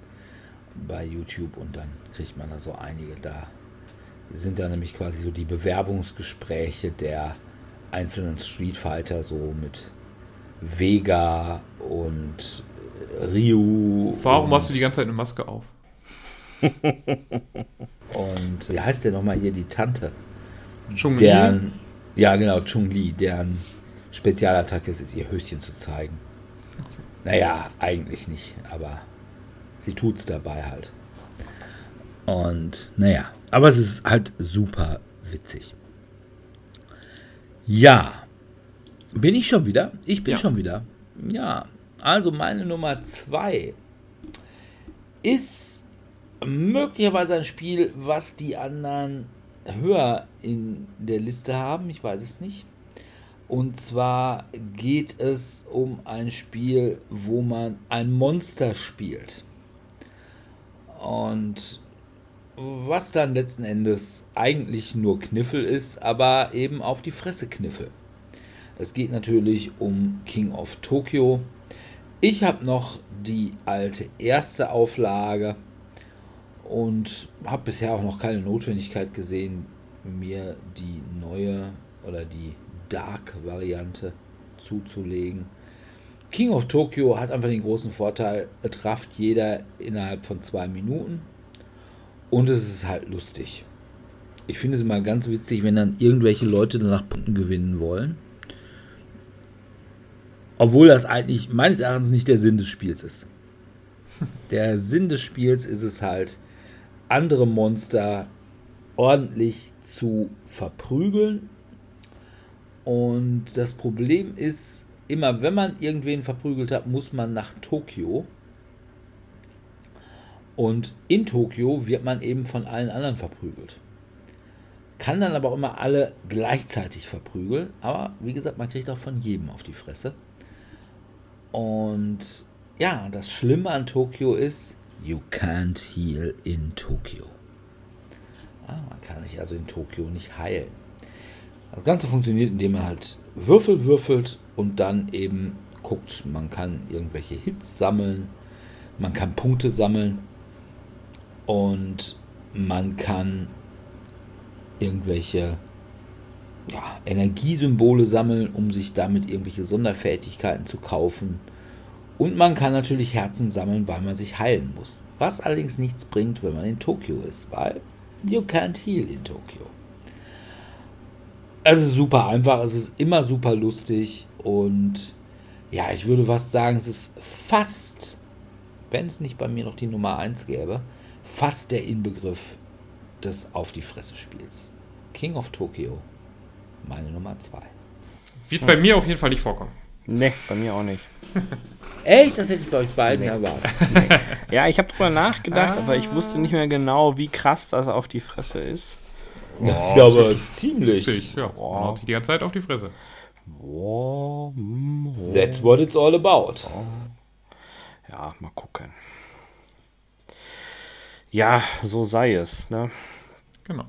bei YouTube und dann kriegt man da so einige da. Sind da nämlich quasi so die Bewerbungsgespräche der einzelnen Street Fighter, so mit Vega und Ryu. Warum hast du die ganze Zeit eine Maske auf? und wie heißt der nochmal hier, die Tante? Chung Li? Ja, genau, Chung Li, deren Spezialattacke ist es, ihr Höschen zu zeigen. Naja, eigentlich nicht, aber sie tut es dabei halt. Und naja, aber es ist halt super witzig. Ja, bin ich schon wieder? Ich bin ja. schon wieder. Ja, also meine Nummer zwei ist möglicherweise ein Spiel, was die anderen höher in der Liste haben. Ich weiß es nicht. Und zwar geht es um ein Spiel, wo man ein Monster spielt. Und was dann letzten Endes eigentlich nur Kniffel ist, aber eben auf die Fresse Kniffel. Es geht natürlich um King of Tokyo. Ich habe noch die alte erste Auflage und habe bisher auch noch keine Notwendigkeit gesehen, mir die neue oder die Dark-Variante zuzulegen. King of Tokyo hat einfach den großen Vorteil, trafft jeder innerhalb von zwei Minuten und es ist halt lustig. Ich finde es immer ganz witzig, wenn dann irgendwelche Leute danach Punkten gewinnen wollen. Obwohl das eigentlich meines Erachtens nicht der Sinn des Spiels ist. Der Sinn des Spiels ist es halt, andere Monster ordentlich zu verprügeln und das Problem ist, immer wenn man irgendwen verprügelt hat, muss man nach Tokio. Und in Tokio wird man eben von allen anderen verprügelt. kann dann aber auch immer alle gleichzeitig verprügeln. Aber wie gesagt, man kriegt auch von jedem auf die Fresse. Und ja, das Schlimme an Tokio ist, you can't heal in Tokio. Ah, man kann sich also in Tokio nicht heilen. Das Ganze funktioniert, indem man halt Würfel würfelt und dann eben guckt, man kann irgendwelche Hits sammeln, man kann Punkte sammeln und man kann irgendwelche ja, Energiesymbole sammeln, um sich damit irgendwelche Sonderfertigkeiten zu kaufen. Und man kann natürlich Herzen sammeln, weil man sich heilen muss. Was allerdings nichts bringt, wenn man in Tokio ist, weil you can't heal in Tokio. Es ist super einfach, es ist immer super lustig und ja, ich würde fast sagen, es ist fast, wenn es nicht bei mir noch die Nummer 1 gäbe, fast der Inbegriff des Auf die Fresse Spiels. King of Tokyo, meine Nummer 2. Wird bei mir auf jeden Fall nicht vorkommen. Ne, bei mir auch nicht. Echt? Das hätte ich bei euch beiden erwartet. Ja, ich habe drüber nachgedacht, aber ich wusste nicht mehr genau, wie krass das auf die Fresse ist. ich glaube, ziemlich. Richtig, ja. Man haut sich die ganze Zeit auf die Fresse. Oh, oh. That's what it's all about. Ja, mal gucken. Ja, so sei es. Ne? Genau.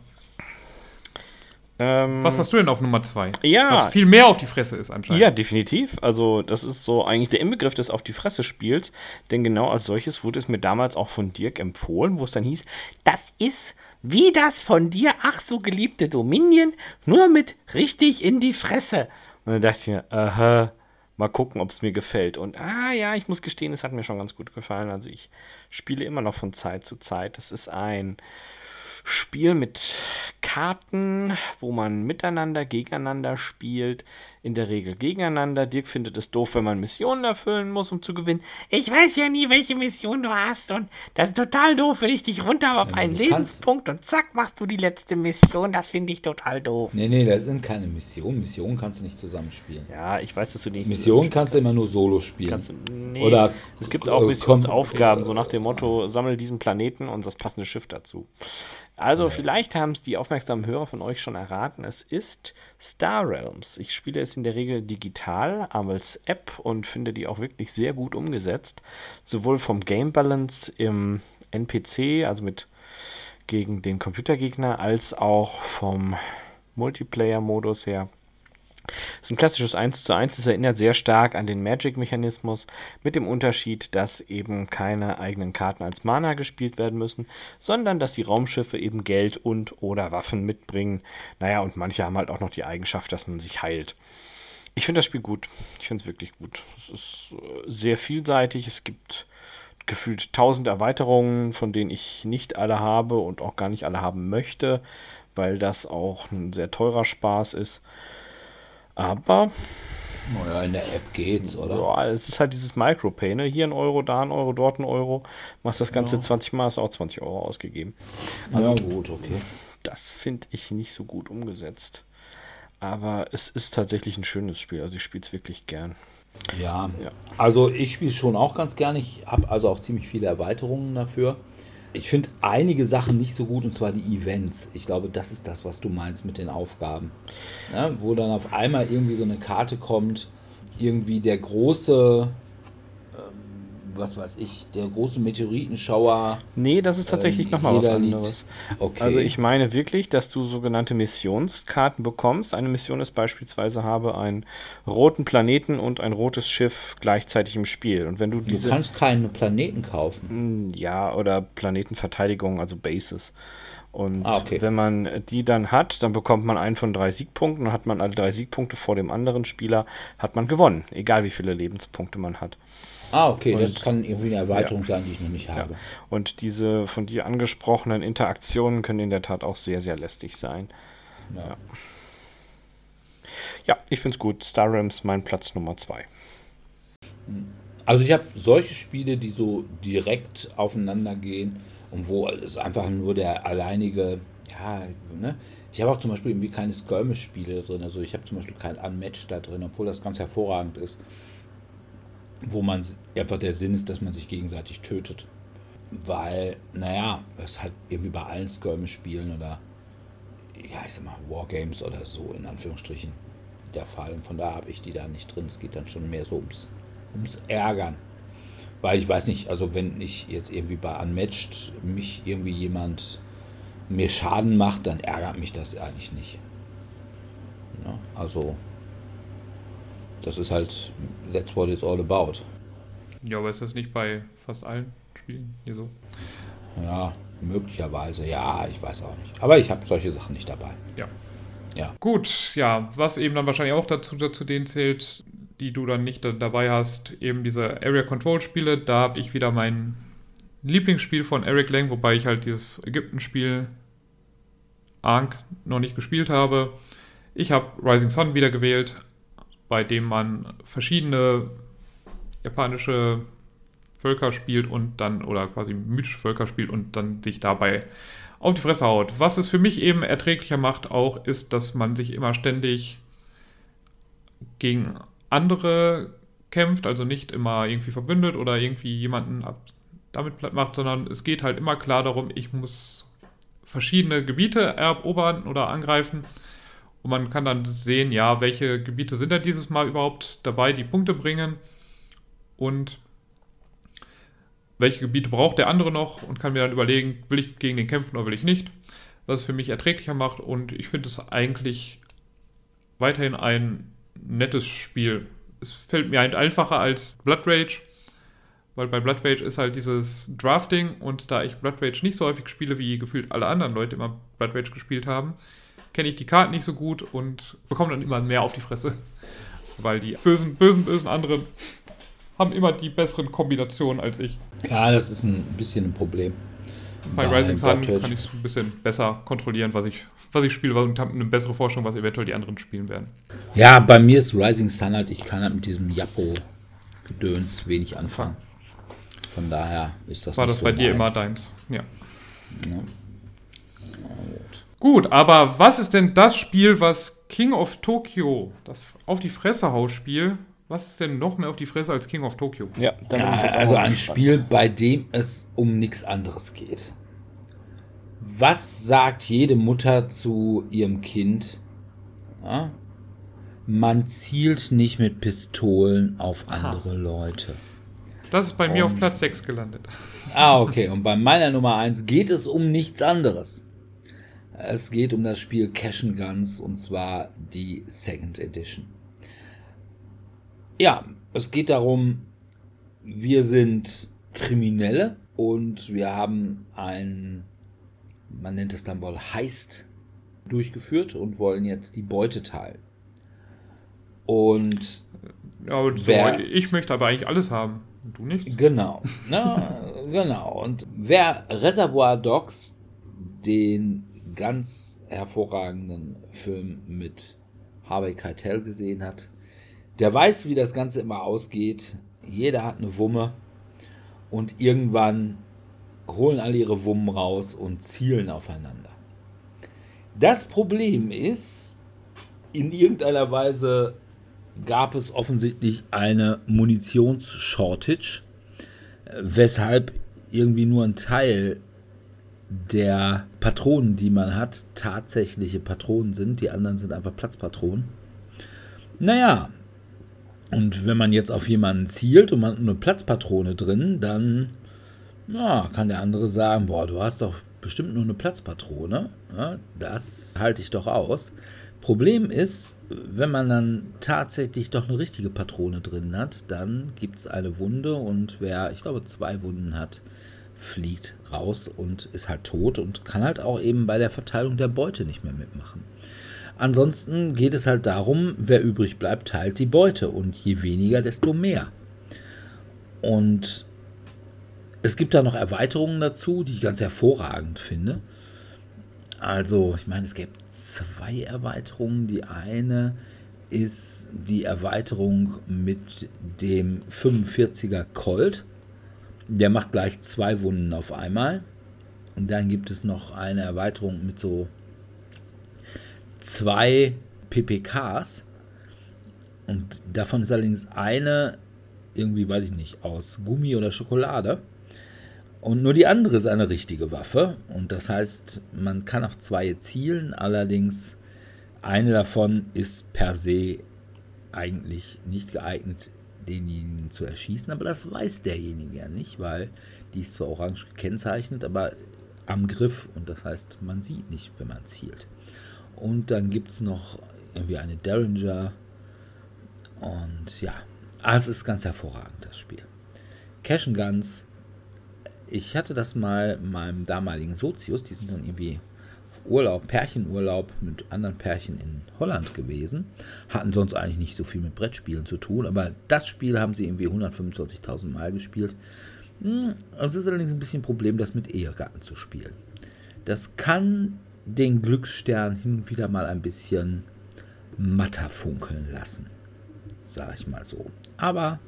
Ähm, Was hast du denn auf Nummer 2? Ja. Was viel mehr auf die Fresse ist anscheinend. Ja, definitiv. Also, das ist so eigentlich der Inbegriff des Auf die Fresse Spiels. Denn genau als solches wurde es mir damals auch von Dirk empfohlen, wo es dann hieß, das ist wie das von dir ach so geliebte Dominion, nur mit richtig in die Fresse. Und dann dachte ich mir, aha, mal gucken, ob es mir gefällt. Und ah ja, ich muss gestehen, es hat mir schon ganz gut gefallen. Also ich spiele immer noch von Zeit zu Zeit. Das ist ein Spiel mit Karten, wo man miteinander, gegeneinander spielt. In der Regel gegeneinander. Dirk findet es doof, wenn man Missionen erfüllen muss, um zu gewinnen. Ich weiß ja nie, welche Mission du hast. Und das ist total doof, wenn ich dich runter auf einen du kannst- Lebenspunkt und zack, machst du die letzte Mission. Das finde ich total doof. Nee, nee, das sind keine Missionen. Missionen kannst du nicht zusammenspielen. Ja, ich weiß, dass du nicht. Missionen kannst du immer nur solo spielen. Du, nee, Oder es gibt äh, auch Missionsaufgaben, so nach dem Motto, sammle diesen Planeten und das passende Schiff dazu. Also vielleicht haben es die aufmerksamen Hörer von euch schon erraten, es ist Star Realms. Ich spiele es in der Regel digital, aber als App und finde die auch wirklich sehr gut umgesetzt. Sowohl vom Game Balance im NPC, also mit gegen den Computergegner, als auch vom Multiplayer-Modus her. Es ist ein klassisches 1 zu 1. Es erinnert sehr stark an den Magic-Mechanismus, mit dem Unterschied, dass eben keine eigenen Karten als Mana gespielt werden müssen, sondern dass die Raumschiffe eben Geld und oder Waffen mitbringen. Naja, und manche haben halt auch noch die Eigenschaft, dass man sich heilt. Ich finde das Spiel gut. Ich finde es wirklich gut. Es ist äh, sehr vielseitig. Es gibt gefühlt tausend Erweiterungen, von denen ich nicht alle habe und auch gar nicht alle haben möchte, weil das auch ein sehr teurer Spaß ist. Aber Naja, in der App geht's, oder? ja, es ist halt dieses Micropay, ne? Hier ein Euro, da ein Euro, dort ein Euro. Machst das Ganze 20 Mal, hast auch 20 Euro ausgegeben. Ja, gut, okay. Das finde ich nicht so gut umgesetzt. Aber es ist tatsächlich ein schönes Spiel. Also ich spiele es wirklich gern. Ja, Ja. also ich spiele schon auch ganz gerne. Ich habe also auch ziemlich viele Erweiterungen dafür. Ich finde einige Sachen nicht so gut, und zwar die Events. Ich glaube, das ist das, was du meinst mit den Aufgaben. Ja, wo dann auf einmal irgendwie so eine Karte kommt, irgendwie der große, was weiß ich, der große Meteoritenschauer. Nee, das ist tatsächlich Ähm, nochmal was anderes. Okay. Also ich meine wirklich, dass du sogenannte Missionskarten bekommst. Eine Mission ist beispielsweise, habe einen roten Planeten und ein rotes Schiff gleichzeitig im Spiel. Und wenn du du diese... kannst keine Planeten kaufen. Hm, Ja, oder Planetenverteidigung, also Bases. Und Ah, okay. wenn man die dann hat, dann bekommt man einen von drei Siegpunkten. Dann hat man alle drei Siegpunkte vor dem anderen Spieler, hat man gewonnen. Egal wie viele Lebenspunkte man hat. Ah, okay, das Und- kann irgendwie eine Erweiterung sein, die ich noch nicht habe. Und diese von dir angesprochenen Interaktionen können in der Tat auch sehr, sehr lästig sein. Ja. Ja, ich finde es gut. Star Realms mein Platz Nummer zwei. Also ich habe solche Spiele, die so direkt aufeinander gehen und wo es einfach nur der alleinige, ja, ne? Ich habe auch zum Beispiel irgendwie keine Skirmish-Spiele drin. Also ich habe zum Beispiel kein Unmatched da drin, obwohl das ganz hervorragend ist. Wo man einfach der Sinn ist, dass man sich gegenseitig tötet. Weil, naja, das halt irgendwie bei allen Skirmish-Spielen oder ja, ich sag mal, Wargames oder so in Anführungsstrichen der Fall. Und von da habe ich die da nicht drin. Es geht dann schon mehr so ums, ums Ärgern. Weil ich weiß nicht, also wenn ich jetzt irgendwie bei Unmatched mich irgendwie jemand mir Schaden macht, dann ärgert mich das eigentlich nicht. Ja, also, das ist halt, that's what it's all about. Ja, aber ist das nicht bei fast allen Spielen hier so? Ja, möglicherweise, ja, ich weiß auch nicht. Aber ich habe solche Sachen nicht dabei. Ja. Ja. Gut, ja, was eben dann wahrscheinlich auch dazu, dazu denen zählt, die du dann nicht dabei hast, eben diese Area Control Spiele. Da habe ich wieder mein Lieblingsspiel von Eric Lang, wobei ich halt dieses Ägypten-Spiel Ankh noch nicht gespielt habe. Ich habe Rising Sun wieder gewählt, bei dem man verschiedene japanische Völker spielt und dann, oder quasi mythische Völker spielt und dann sich dabei auf die Fresse haut. Was es für mich eben erträglicher macht auch, ist, dass man sich immer ständig gegen andere kämpft, also nicht immer irgendwie verbündet oder irgendwie jemanden damit platt macht, sondern es geht halt immer klar darum, ich muss verschiedene Gebiete erobern oder angreifen. Und man kann dann sehen, ja, welche Gebiete sind da dieses Mal überhaupt dabei, die Punkte bringen. Und welche Gebiete braucht der andere noch und kann mir dann überlegen, will ich gegen den kämpfen oder will ich nicht. Was es für mich erträglicher macht. Und ich finde es eigentlich weiterhin ein nettes Spiel. Es fällt mir halt einfacher als Blood Rage, weil bei Blood Rage ist halt dieses Drafting und da ich Blood Rage nicht so häufig spiele, wie gefühlt alle anderen Leute immer Blood Rage gespielt haben, kenne ich die Karten nicht so gut und bekomme dann immer mehr auf die Fresse. Weil die bösen, bösen, bösen anderen haben immer die besseren Kombinationen als ich. Ja, das ist ein bisschen ein Problem. Bei, Rising Sun kann ich es ein bisschen besser kontrollieren, was ich, was ich spiele und habe eine bessere Forschung, was eventuell die anderen spielen werden. Ja, bei mir ist Rising Sun halt, ich kann halt mit diesem Jappo-Gedöns wenig anfangen. Von daher ist das War das so bei dir immer deins? Ja. ja. Gut. Aber was ist denn das Spiel, was King of Tokyo, das auf die Fresse Hausspiel, was ist denn noch mehr auf die Fresse als King of Tokyo? Ja, ja also ein Spiel, bei dem es um nichts anderes geht. Was sagt jede Mutter zu ihrem Kind? Ja? Man zielt nicht mit Pistolen auf andere Aha. Leute. Das ist bei mir auf Platz 6 gelandet. Ah, okay. Und bei meiner Nummer 1 geht es um nichts anderes. Es geht um das Spiel Cash and Guns und zwar die Second Edition. Ja, es geht darum, wir sind Kriminelle und wir haben ein, man nennt es dann wohl Heist durchgeführt und wollen jetzt die Beute teilen. Und ja, und wer, ich möchte aber eigentlich alles haben. Du nicht? Genau. Na, genau. Und wer Reservoir Dogs, den ganz hervorragenden Film mit Harvey Keitel gesehen hat, der weiß, wie das Ganze immer ausgeht. Jeder hat eine Wumme und irgendwann holen alle ihre Wummen raus und zielen aufeinander. Das Problem ist, in irgendeiner Weise gab es offensichtlich eine Munitionsshortage, weshalb irgendwie nur ein Teil der Patronen, die man hat, tatsächliche Patronen sind. Die anderen sind einfach Platzpatronen. Naja, und wenn man jetzt auf jemanden zielt und man hat eine Platzpatrone drin, dann ja, kann der andere sagen, boah, du hast doch bestimmt nur eine Platzpatrone. Ja, das halte ich doch aus. Problem ist, wenn man dann tatsächlich doch eine richtige Patrone drin hat, dann gibt es eine Wunde und wer, ich glaube, zwei Wunden hat, fliegt raus und ist halt tot und kann halt auch eben bei der Verteilung der Beute nicht mehr mitmachen. Ansonsten geht es halt darum, wer übrig bleibt, teilt die Beute und je weniger, desto mehr. Und es gibt da noch Erweiterungen dazu, die ich ganz hervorragend finde. Also, ich meine, es gibt zwei Erweiterungen. Die eine ist die Erweiterung mit dem 45er Colt. Der macht gleich zwei Wunden auf einmal. Und dann gibt es noch eine Erweiterung mit so zwei PPKs. Und davon ist allerdings eine irgendwie, weiß ich nicht, aus Gummi oder Schokolade. Und nur die andere ist eine richtige Waffe. Und das heißt, man kann auf zwei zielen. Allerdings eine davon ist per se eigentlich nicht geeignet, denjenigen zu erschießen. Aber das weiß derjenige ja nicht, weil die ist zwar orange gekennzeichnet, aber am Griff. Und das heißt, man sieht nicht, wenn man zielt. Und dann gibt es noch irgendwie eine Derringer. Und ja, es ist ganz hervorragend, das Spiel. Cash and Guns. Ich hatte das mal meinem damaligen Sozius, die sind dann irgendwie Urlaub, Pärchenurlaub mit anderen Pärchen in Holland gewesen. Hatten sonst eigentlich nicht so viel mit Brettspielen zu tun, aber das Spiel haben sie irgendwie 125.000 Mal gespielt. Hm, es ist allerdings ein bisschen ein Problem, das mit Ehegatten zu spielen. Das kann den Glücksstern hin und wieder mal ein bisschen matter funkeln lassen. Sag ich mal so. Aber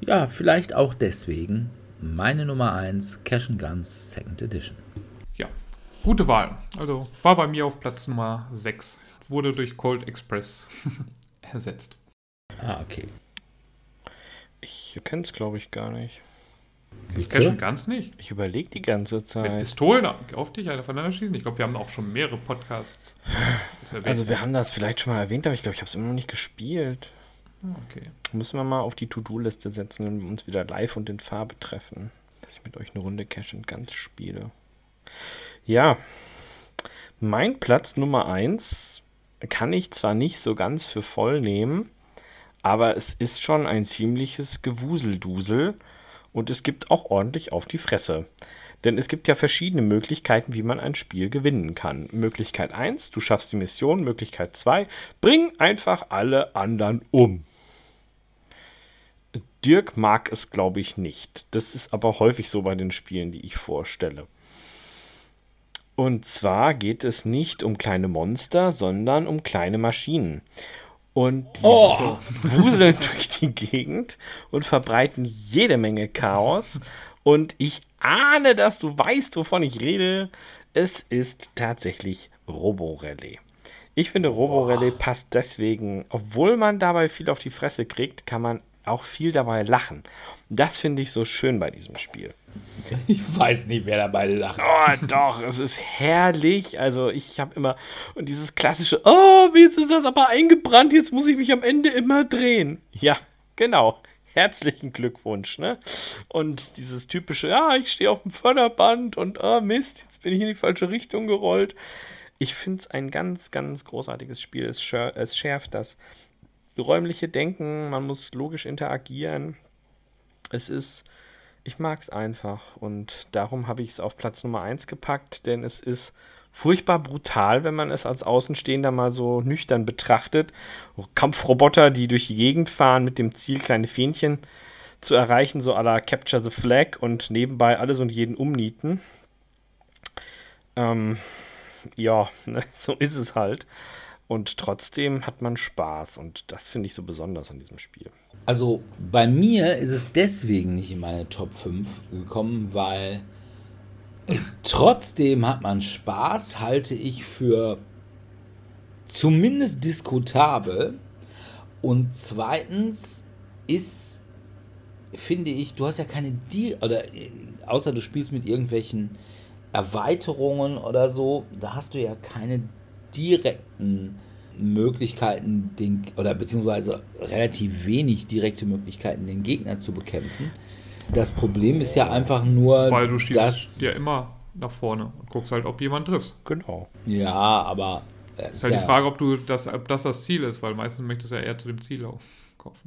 ja, vielleicht auch deswegen meine Nummer 1 Cash and Guns Second Edition. Gute Wahl. Also war bei mir auf Platz Nummer 6. Wurde durch Cold Express ersetzt. Ah, okay. Ich kenne es, glaube ich, gar nicht. Das Cash and Guns nicht. Ich überlege die ganze Mit Zeit. Pistolen auf dich aufeinander schießen. Ich glaube, wir haben auch schon mehrere Podcasts. Erwähnt Also wir haben das vielleicht schon mal erwähnt, aber ich glaube, ich habe es immer noch nicht gespielt. Ah, Okay. Müssen wir mal auf die To-Do-Liste setzen, wenn wir uns wieder live und in Farbe treffen. Dass ich mit euch eine Runde Cash and Guns spiele. Ja, mein Platz Nummer 1 kann ich zwar nicht so ganz für voll nehmen, aber es ist schon ein ziemliches Gewuseldusel und es gibt auch ordentlich auf die Fresse. Denn es gibt ja verschiedene Möglichkeiten, wie man ein Spiel gewinnen kann. Möglichkeit 1, du schaffst die Mission. Möglichkeit 2, bring einfach alle anderen um. Dirk mag es, glaube ich, nicht. Das ist aber häufig so bei den Spielen, die ich vorstelle. Und zwar geht es nicht um kleine Monster, sondern um kleine Maschinen. Und die Oh. wuseln durch die Gegend und verbreiten jede Menge Chaos. Und ich ahne, dass du weißt, wovon ich rede. Es ist tatsächlich Roborally. Ich finde, Roborally passt deswegen, obwohl man dabei viel auf die Fresse kriegt, kann man auch viel dabei lachen. Das finde ich so schön bei diesem Spiel. Ich weiß nicht, wer dabei lacht. Oh, doch, es ist herrlich. Also, ich habe immer und dieses klassische, oh, jetzt ist das aber eingebrannt, jetzt muss ich mich am Ende immer drehen. Ja, genau. Herzlichen Glückwunsch, ne? Und dieses typische, ja, ich stehe auf dem Förderband und oh Mist, jetzt bin ich in die falsche Richtung gerollt. Ich finde es ein ganz, ganz großartiges Spiel. Es, schär, es schärft das räumliche Denken, man muss logisch interagieren. Es ist, ich mag es einfach und darum habe ich es auf Platz Nummer 1 gepackt, denn es ist furchtbar brutal, wenn man es als Außenstehender mal so nüchtern betrachtet. Kampfroboter, die durch die Gegend fahren mit dem Ziel, kleine Fähnchen zu erreichen, so à la Capture the Flag und nebenbei alles und jeden umnieten. Ähm, ja, ne, so ist es halt. Und trotzdem hat man Spaß und das finde ich so besonders an diesem Spiel. Also bei mir ist es deswegen nicht in meine Top 5 gekommen, weil trotzdem hat man Spaß, halte ich für zumindest diskutabel. Und zweitens ist, finde ich, du hast ja keine Deal, oder außer du spielst mit irgendwelchen Erweiterungen oder so, da hast du ja keine direkten Möglichkeiten, den, oder beziehungsweise relativ wenig direkte Möglichkeiten, den Gegner zu bekämpfen. Das Problem ist ja einfach nur, Weil du schießt dass, ja immer nach vorne und guckst halt, ob jemand triffst. Genau. ja, aber es Ist halt die Frage, ob du das, ob das das Ziel ist, weil meistens möchtest du ja eher zu dem Ziel laufen.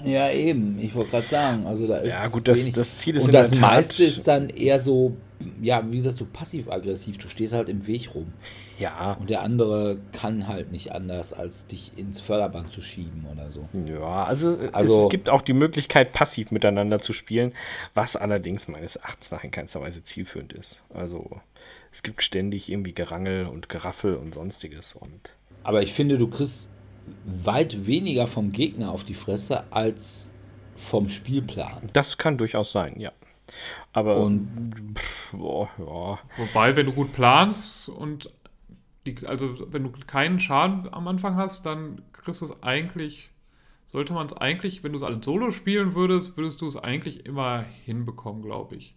Ja, eben. Ich wollte gerade sagen, also da ist. Ja, gut, das- wenig. das Ziel ist Und in das der Tat- meiste ist dann eher so, ja, wie gesagt, so passiv-aggressiv. Du stehst halt im Weg rum. Ja, Und der andere kann halt nicht anders, als dich ins Förderband zu schieben oder so. ja, also, Also- es gibt auch die Möglichkeit, passiv miteinander zu spielen, was allerdings meines Erachtens nach in keinster Weise zielführend ist. Also es gibt ständig irgendwie Gerangel und Geraffel und sonstiges und Aber ich finde, du kriegst weit weniger vom Gegner auf die Fresse als vom Spielplan. das kann durchaus sein, ja. Aber Und- pff, boah, ja. Wobei, wenn du gut planst und die, also wenn du keinen Schaden am Anfang hast, dann kriegst du es eigentlich, sollte man es eigentlich, wenn du es als Solo spielen würdest, würdest du es eigentlich immer hinbekommen, glaube ich.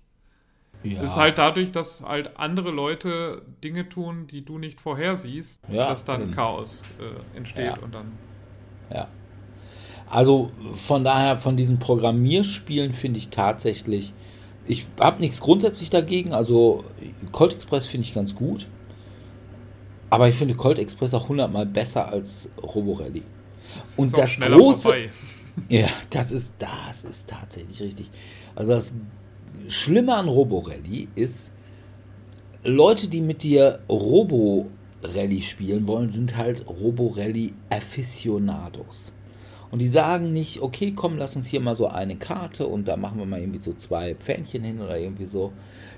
Ja. Es ist halt dadurch, dass halt andere Leute Dinge tun, die du nicht vorhersiehst, Ja, dass dann eben. Chaos äh, entsteht Ja. und dann. Ja. Also von daher, von diesen Programmierspielen finde ich tatsächlich, ich habe nichts grundsätzlich dagegen. Also Colt Express finde ich ganz gut. Aber ich finde Colt Express auch hundertmal besser als Roborally. Und ist das große, vorbei. ja, das ist, das ist tatsächlich richtig. Also das Schlimme an Roborally ist, Leute, die mit dir Robo-Rally spielen wollen, sind halt Roborally-Aficionados. Und die sagen nicht, okay, komm, lass uns hier mal so eine Karte und da machen wir mal irgendwie so zwei Pfähnchen hin oder irgendwie so.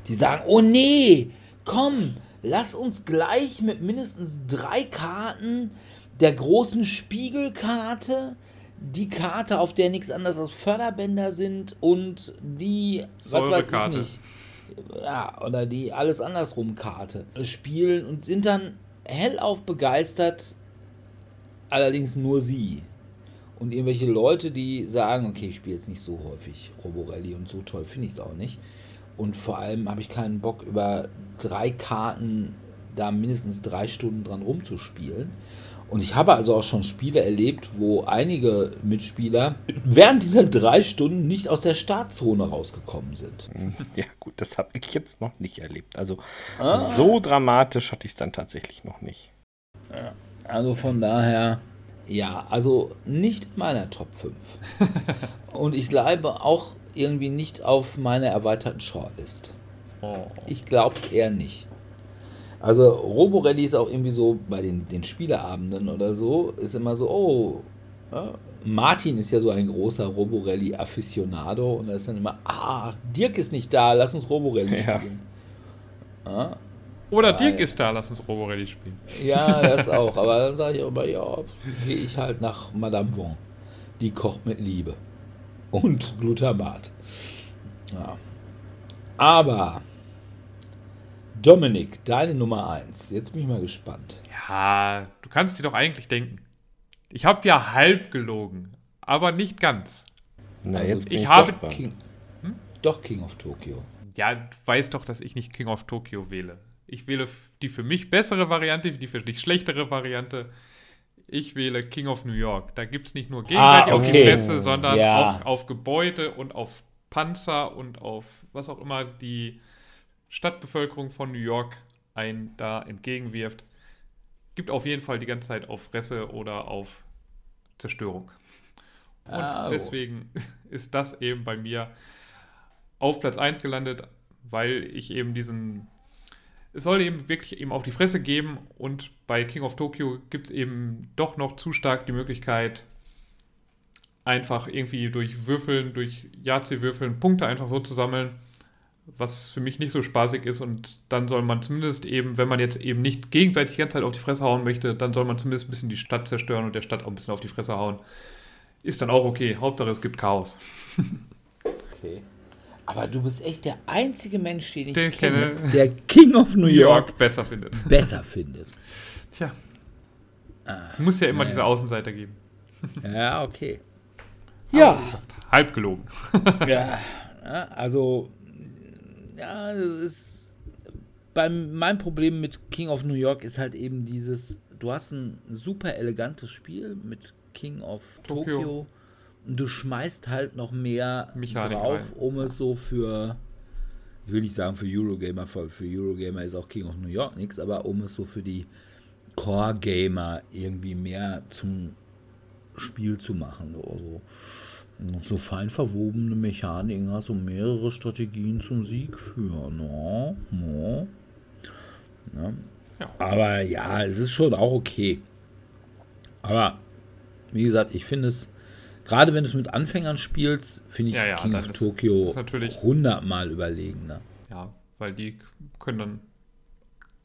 Die sagen, oh nee, komm, lass uns gleich mit mindestens drei Karten der großen Spiegelkarte, die Karte, auf der nichts anderes als Förderbänder sind und die, Säurekarte. nicht, ja, oder die alles andersrum Karte spielen und sind dann hellauf begeistert, allerdings nur sie. Und irgendwelche Leute, die sagen, okay, ich spiele jetzt nicht so häufig Roborally und so toll finde ich es auch nicht. Und vor allem habe ich keinen Bock, über drei Karten da mindestens drei Stunden dran rumzuspielen. Und ich habe also auch schon Spiele erlebt, wo einige Mitspieler während dieser drei Stunden nicht aus der Startzone rausgekommen sind. Ja, gut, das habe ich jetzt noch nicht erlebt. Also Ah. so dramatisch hatte ich es dann tatsächlich noch nicht. Also von daher, ja, also nicht in meiner Top 5. Und ich glaube auch irgendwie nicht auf meiner erweiterten Shortlist. Oh. Ich glaube es eher nicht. Also Roborally ist auch irgendwie so bei den, den Spieleabenden oder so, ist immer so, oh, ja, Martin ist ja so ein großer Roborally-Afficionado und da ist dann immer, ah, Dirk ist nicht da, lass uns Roborally Ja. spielen. Ja, Oder Dirk ist da, lass uns Roborally spielen. Ja, das auch. Aber dann sage ich auch immer, ja, gehe ich halt nach Madame Wong. Die kocht mit Liebe. Und Glutamat. Ja. Aber, Dominik, deine Nummer 1. Jetzt bin ich mal gespannt. Ja, du kannst dir doch eigentlich denken. Ich habe ja halb gelogen, aber nicht ganz. Na, Also, jetzt bin ich ich habe- gespannt. King, Doch King of Tokyo. Ja, du weißt doch, dass ich nicht King of Tokyo wähle. Ich wähle die für mich bessere Variante, die für dich schlechtere Variante. Ich wähle King of New York. Da gibt es nicht nur gegenseitig auf die Ah, okay. Fresse, sondern Ja. auch auf Gebäude und auf Panzer und auf was auch immer die Stadtbevölkerung von New York ein da entgegenwirft. Gibt auf jeden Fall die ganze Zeit auf Fresse oder auf Zerstörung. Und oh. deswegen ist das eben bei mir auf Platz 1 gelandet, weil ich eben diesen. Es soll eben wirklich eben auf die Fresse geben und bei King of Tokyo gibt es eben doch noch zu stark die Möglichkeit, einfach irgendwie durch Würfeln, durch Yahtzee-Würfeln Punkte einfach so zu sammeln, was für mich nicht so spaßig ist und dann soll man zumindest eben, wenn man jetzt eben nicht gegenseitig die ganze Zeit auf die Fresse hauen möchte, dann soll man zumindest ein bisschen die Stadt zerstören und der Stadt auch ein bisschen auf die Fresse hauen. Ist dann auch okay. Hauptsache es gibt Chaos. Okay. Aber du bist echt der einzige Mensch, den ich Den kenne, kenne. der King of New New York York besser findet. besser findet. Tja. Muss ja immer naja. diese Außenseiter geben. Ja, okay. Ja. Halb gelogen. Ja, ja, also, ja, das ist. Beim, mein Problem mit King of New York ist halt eben dieses: Du hast ein super elegantes Spiel mit King of Tokyo, Tokyo. Du schmeißt halt noch mehr Mechanik drauf, rein. um es so für. Ich will nicht sagen für Eurogamer, für für Eurogamer ist auch King of New York nichts, aber um es so für die Core-Gamer irgendwie mehr zum Spiel zu machen. Also, so fein verwobene Mechaniken hast und mehrere Strategien zum Sieg führen. No, no. Ja. Ja. Aber ja, es ist schon auch okay. Aber wie gesagt, ich finde es, gerade wenn du es mit Anfängern spielst, finde ich Ja, ja, King of ist- Tokyo hundertmal überlegener. Ja, weil die können dann,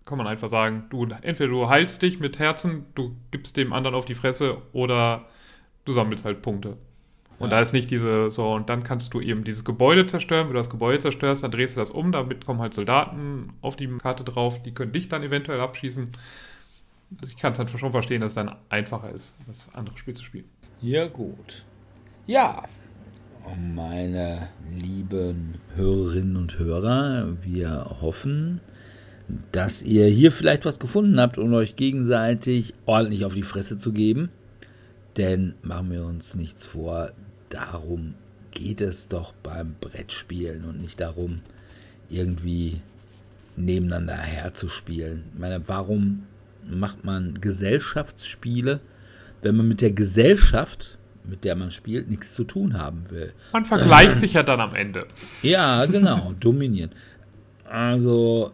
kann man einfach sagen, du entweder du heilst dich mit Herzen, du gibst dem anderen auf die Fresse oder du sammelst halt Punkte. Und Ja. da ist nicht diese, so, und dann kannst du eben dieses Gebäude zerstören. Wenn du das Gebäude zerstörst, dann drehst du das um, damit kommen halt Soldaten auf die Karte drauf, die können dich dann eventuell abschießen. Ich kann es halt schon verstehen, dass es dann einfacher ist, das andere Spiel zu spielen. Ja, gut. Ja. meine lieben Hörerinnen und Hörer. Wir hoffen, dass ihr hier vielleicht was gefunden habt, um euch gegenseitig ordentlich auf die Fresse zu geben. Denn machen wir uns nichts vor, darum geht es doch beim Brettspielen und nicht darum, irgendwie nebeneinander herzuspielen. Ich meine, warum macht man Gesellschaftsspiele, wenn man mit der Gesellschaft, mit der man spielt, nichts zu tun haben will? Man vergleicht sich ja dann am Ende. Ja, genau, dominieren. Also,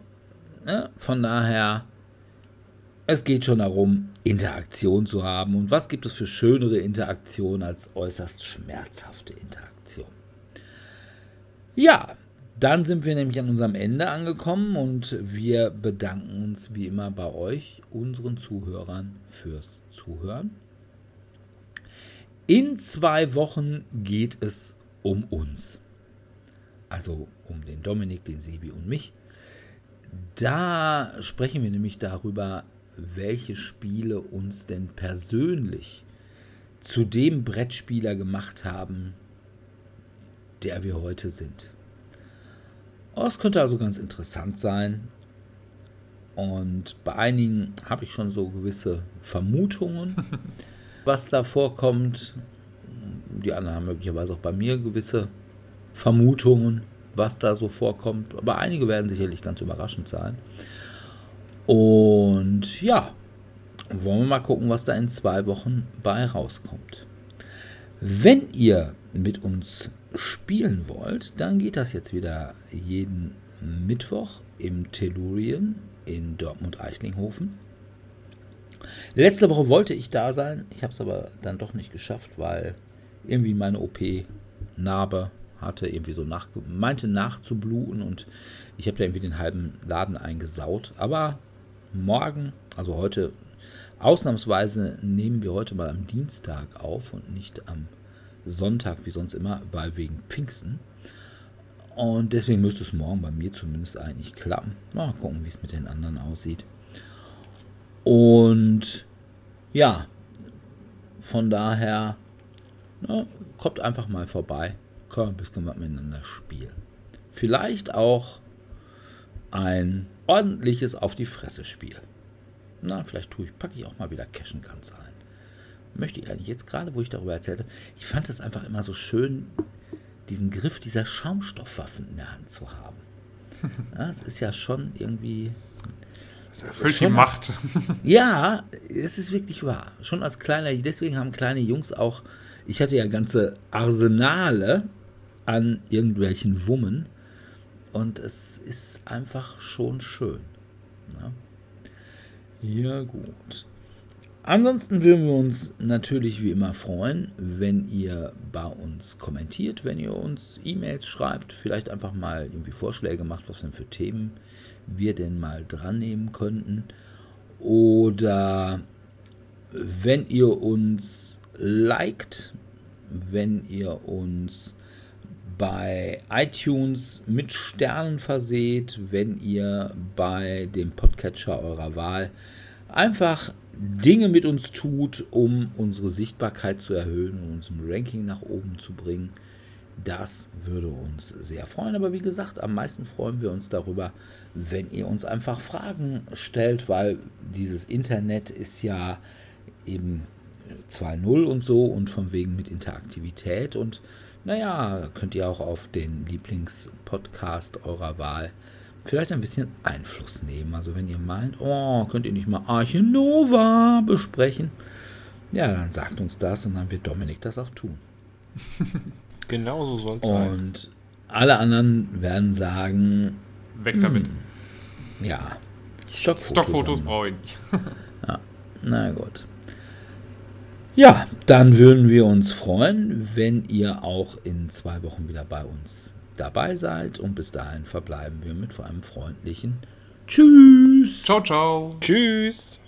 ne, von daher, es geht schon darum, Interaktion zu haben. Und was gibt es für schönere Interaktion als äußerst schmerzhafte Interaktion? Ja, dann sind wir nämlich an unserem Ende angekommen und wir bedanken uns wie immer bei euch, unseren Zuhörern, fürs Zuhören. In zwei Wochen geht es um uns. Also um den Dominik, den Sebi und mich. Da sprechen wir nämlich darüber, welche Spiele uns denn persönlich zu dem Brettspieler gemacht haben, der wir heute sind. Oh, es könnte also ganz interessant sein. Und bei einigen habe ich schon so gewisse Vermutungen, was da vorkommt. Die anderen haben möglicherweise auch bei mir gewisse Vermutungen, was da so vorkommt. Aber einige werden sicherlich ganz überraschend sein. Und ja, wollen wir mal gucken, was da in zwei Wochen bei rauskommt. Wenn ihr mit uns spielen wollt, dann geht das jetzt wieder jeden Mittwoch im Tellurien in Dortmund-Eichlinghofen. Letzte Woche wollte ich da sein, ich habe es aber dann doch nicht geschafft, weil irgendwie meine OP-Narbe hatte irgendwie so nach, meinte nachzubluten und ich habe da irgendwie den halben Laden eingesaut. Aber morgen, also heute, ausnahmsweise nehmen wir heute mal am Dienstag auf und nicht am Sonntag wie sonst immer, weil wegen Pfingsten. Und deswegen müsste es morgen bei mir zumindest eigentlich klappen. Mal gucken, wie es mit den anderen aussieht. Und ja, von daher, na, kommt einfach mal vorbei. Können ein bisschen was miteinander spielen. Vielleicht auch ein ordentliches Auf die Fresse Spiel. Na, vielleicht tue ich, packe ich auch mal wieder Cashen ganz ein. Möchte ich eigentlich jetzt gerade, wo ich darüber erzählte, ich fand es einfach immer so schön, diesen Griff dieser Schaumstoffwaffen in der Hand zu haben. Ja, es ist ja schon irgendwie. Das erfüllt die Macht. Ja, es ist wirklich wahr. Schon als kleiner, deswegen haben kleine Jungs auch, ich hatte ja ganze Arsenale an irgendwelchen Wummen und es ist einfach schon schön. Ne? Ja, gut. Ansonsten würden wir uns natürlich wie immer freuen, wenn ihr bei uns kommentiert, wenn ihr uns E-Mails schreibt, vielleicht einfach mal irgendwie Vorschläge macht, was denn für Themen wir denn mal dran nehmen könnten. Oder wenn ihr uns liked, wenn ihr uns bei iTunes mit Sternen verseht, wenn ihr bei dem Podcatcher eurer Wahl einfach Dinge mit uns tut, um unsere Sichtbarkeit zu erhöhen und uns im Ranking nach oben zu bringen. Das würde uns sehr freuen. Aber wie gesagt, am meisten freuen wir uns darüber, wenn ihr uns einfach Fragen stellt, weil dieses Internet ist ja eben 2.0 und so und von wegen mit Interaktivität. Und naja, könnt ihr auch auf den Lieblingspodcast eurer Wahl vielleicht ein bisschen Einfluss nehmen. Also wenn ihr meint, oh, könnt ihr nicht mal Arche Nova besprechen, ja, dann sagt uns das und dann wird Dominik das auch tun. Genau so soll es sein. Und alle anderen werden sagen, Weg damit. ja, Stockfotos, Stockfotos brauche ich nicht. Na gut. Ja, dann würden wir uns freuen, wenn ihr auch in zwei Wochen wieder bei uns dabei seid. Und bis dahin verbleiben wir mit einem freundlichen Tschüss. Ciao, ciao. Tschüss.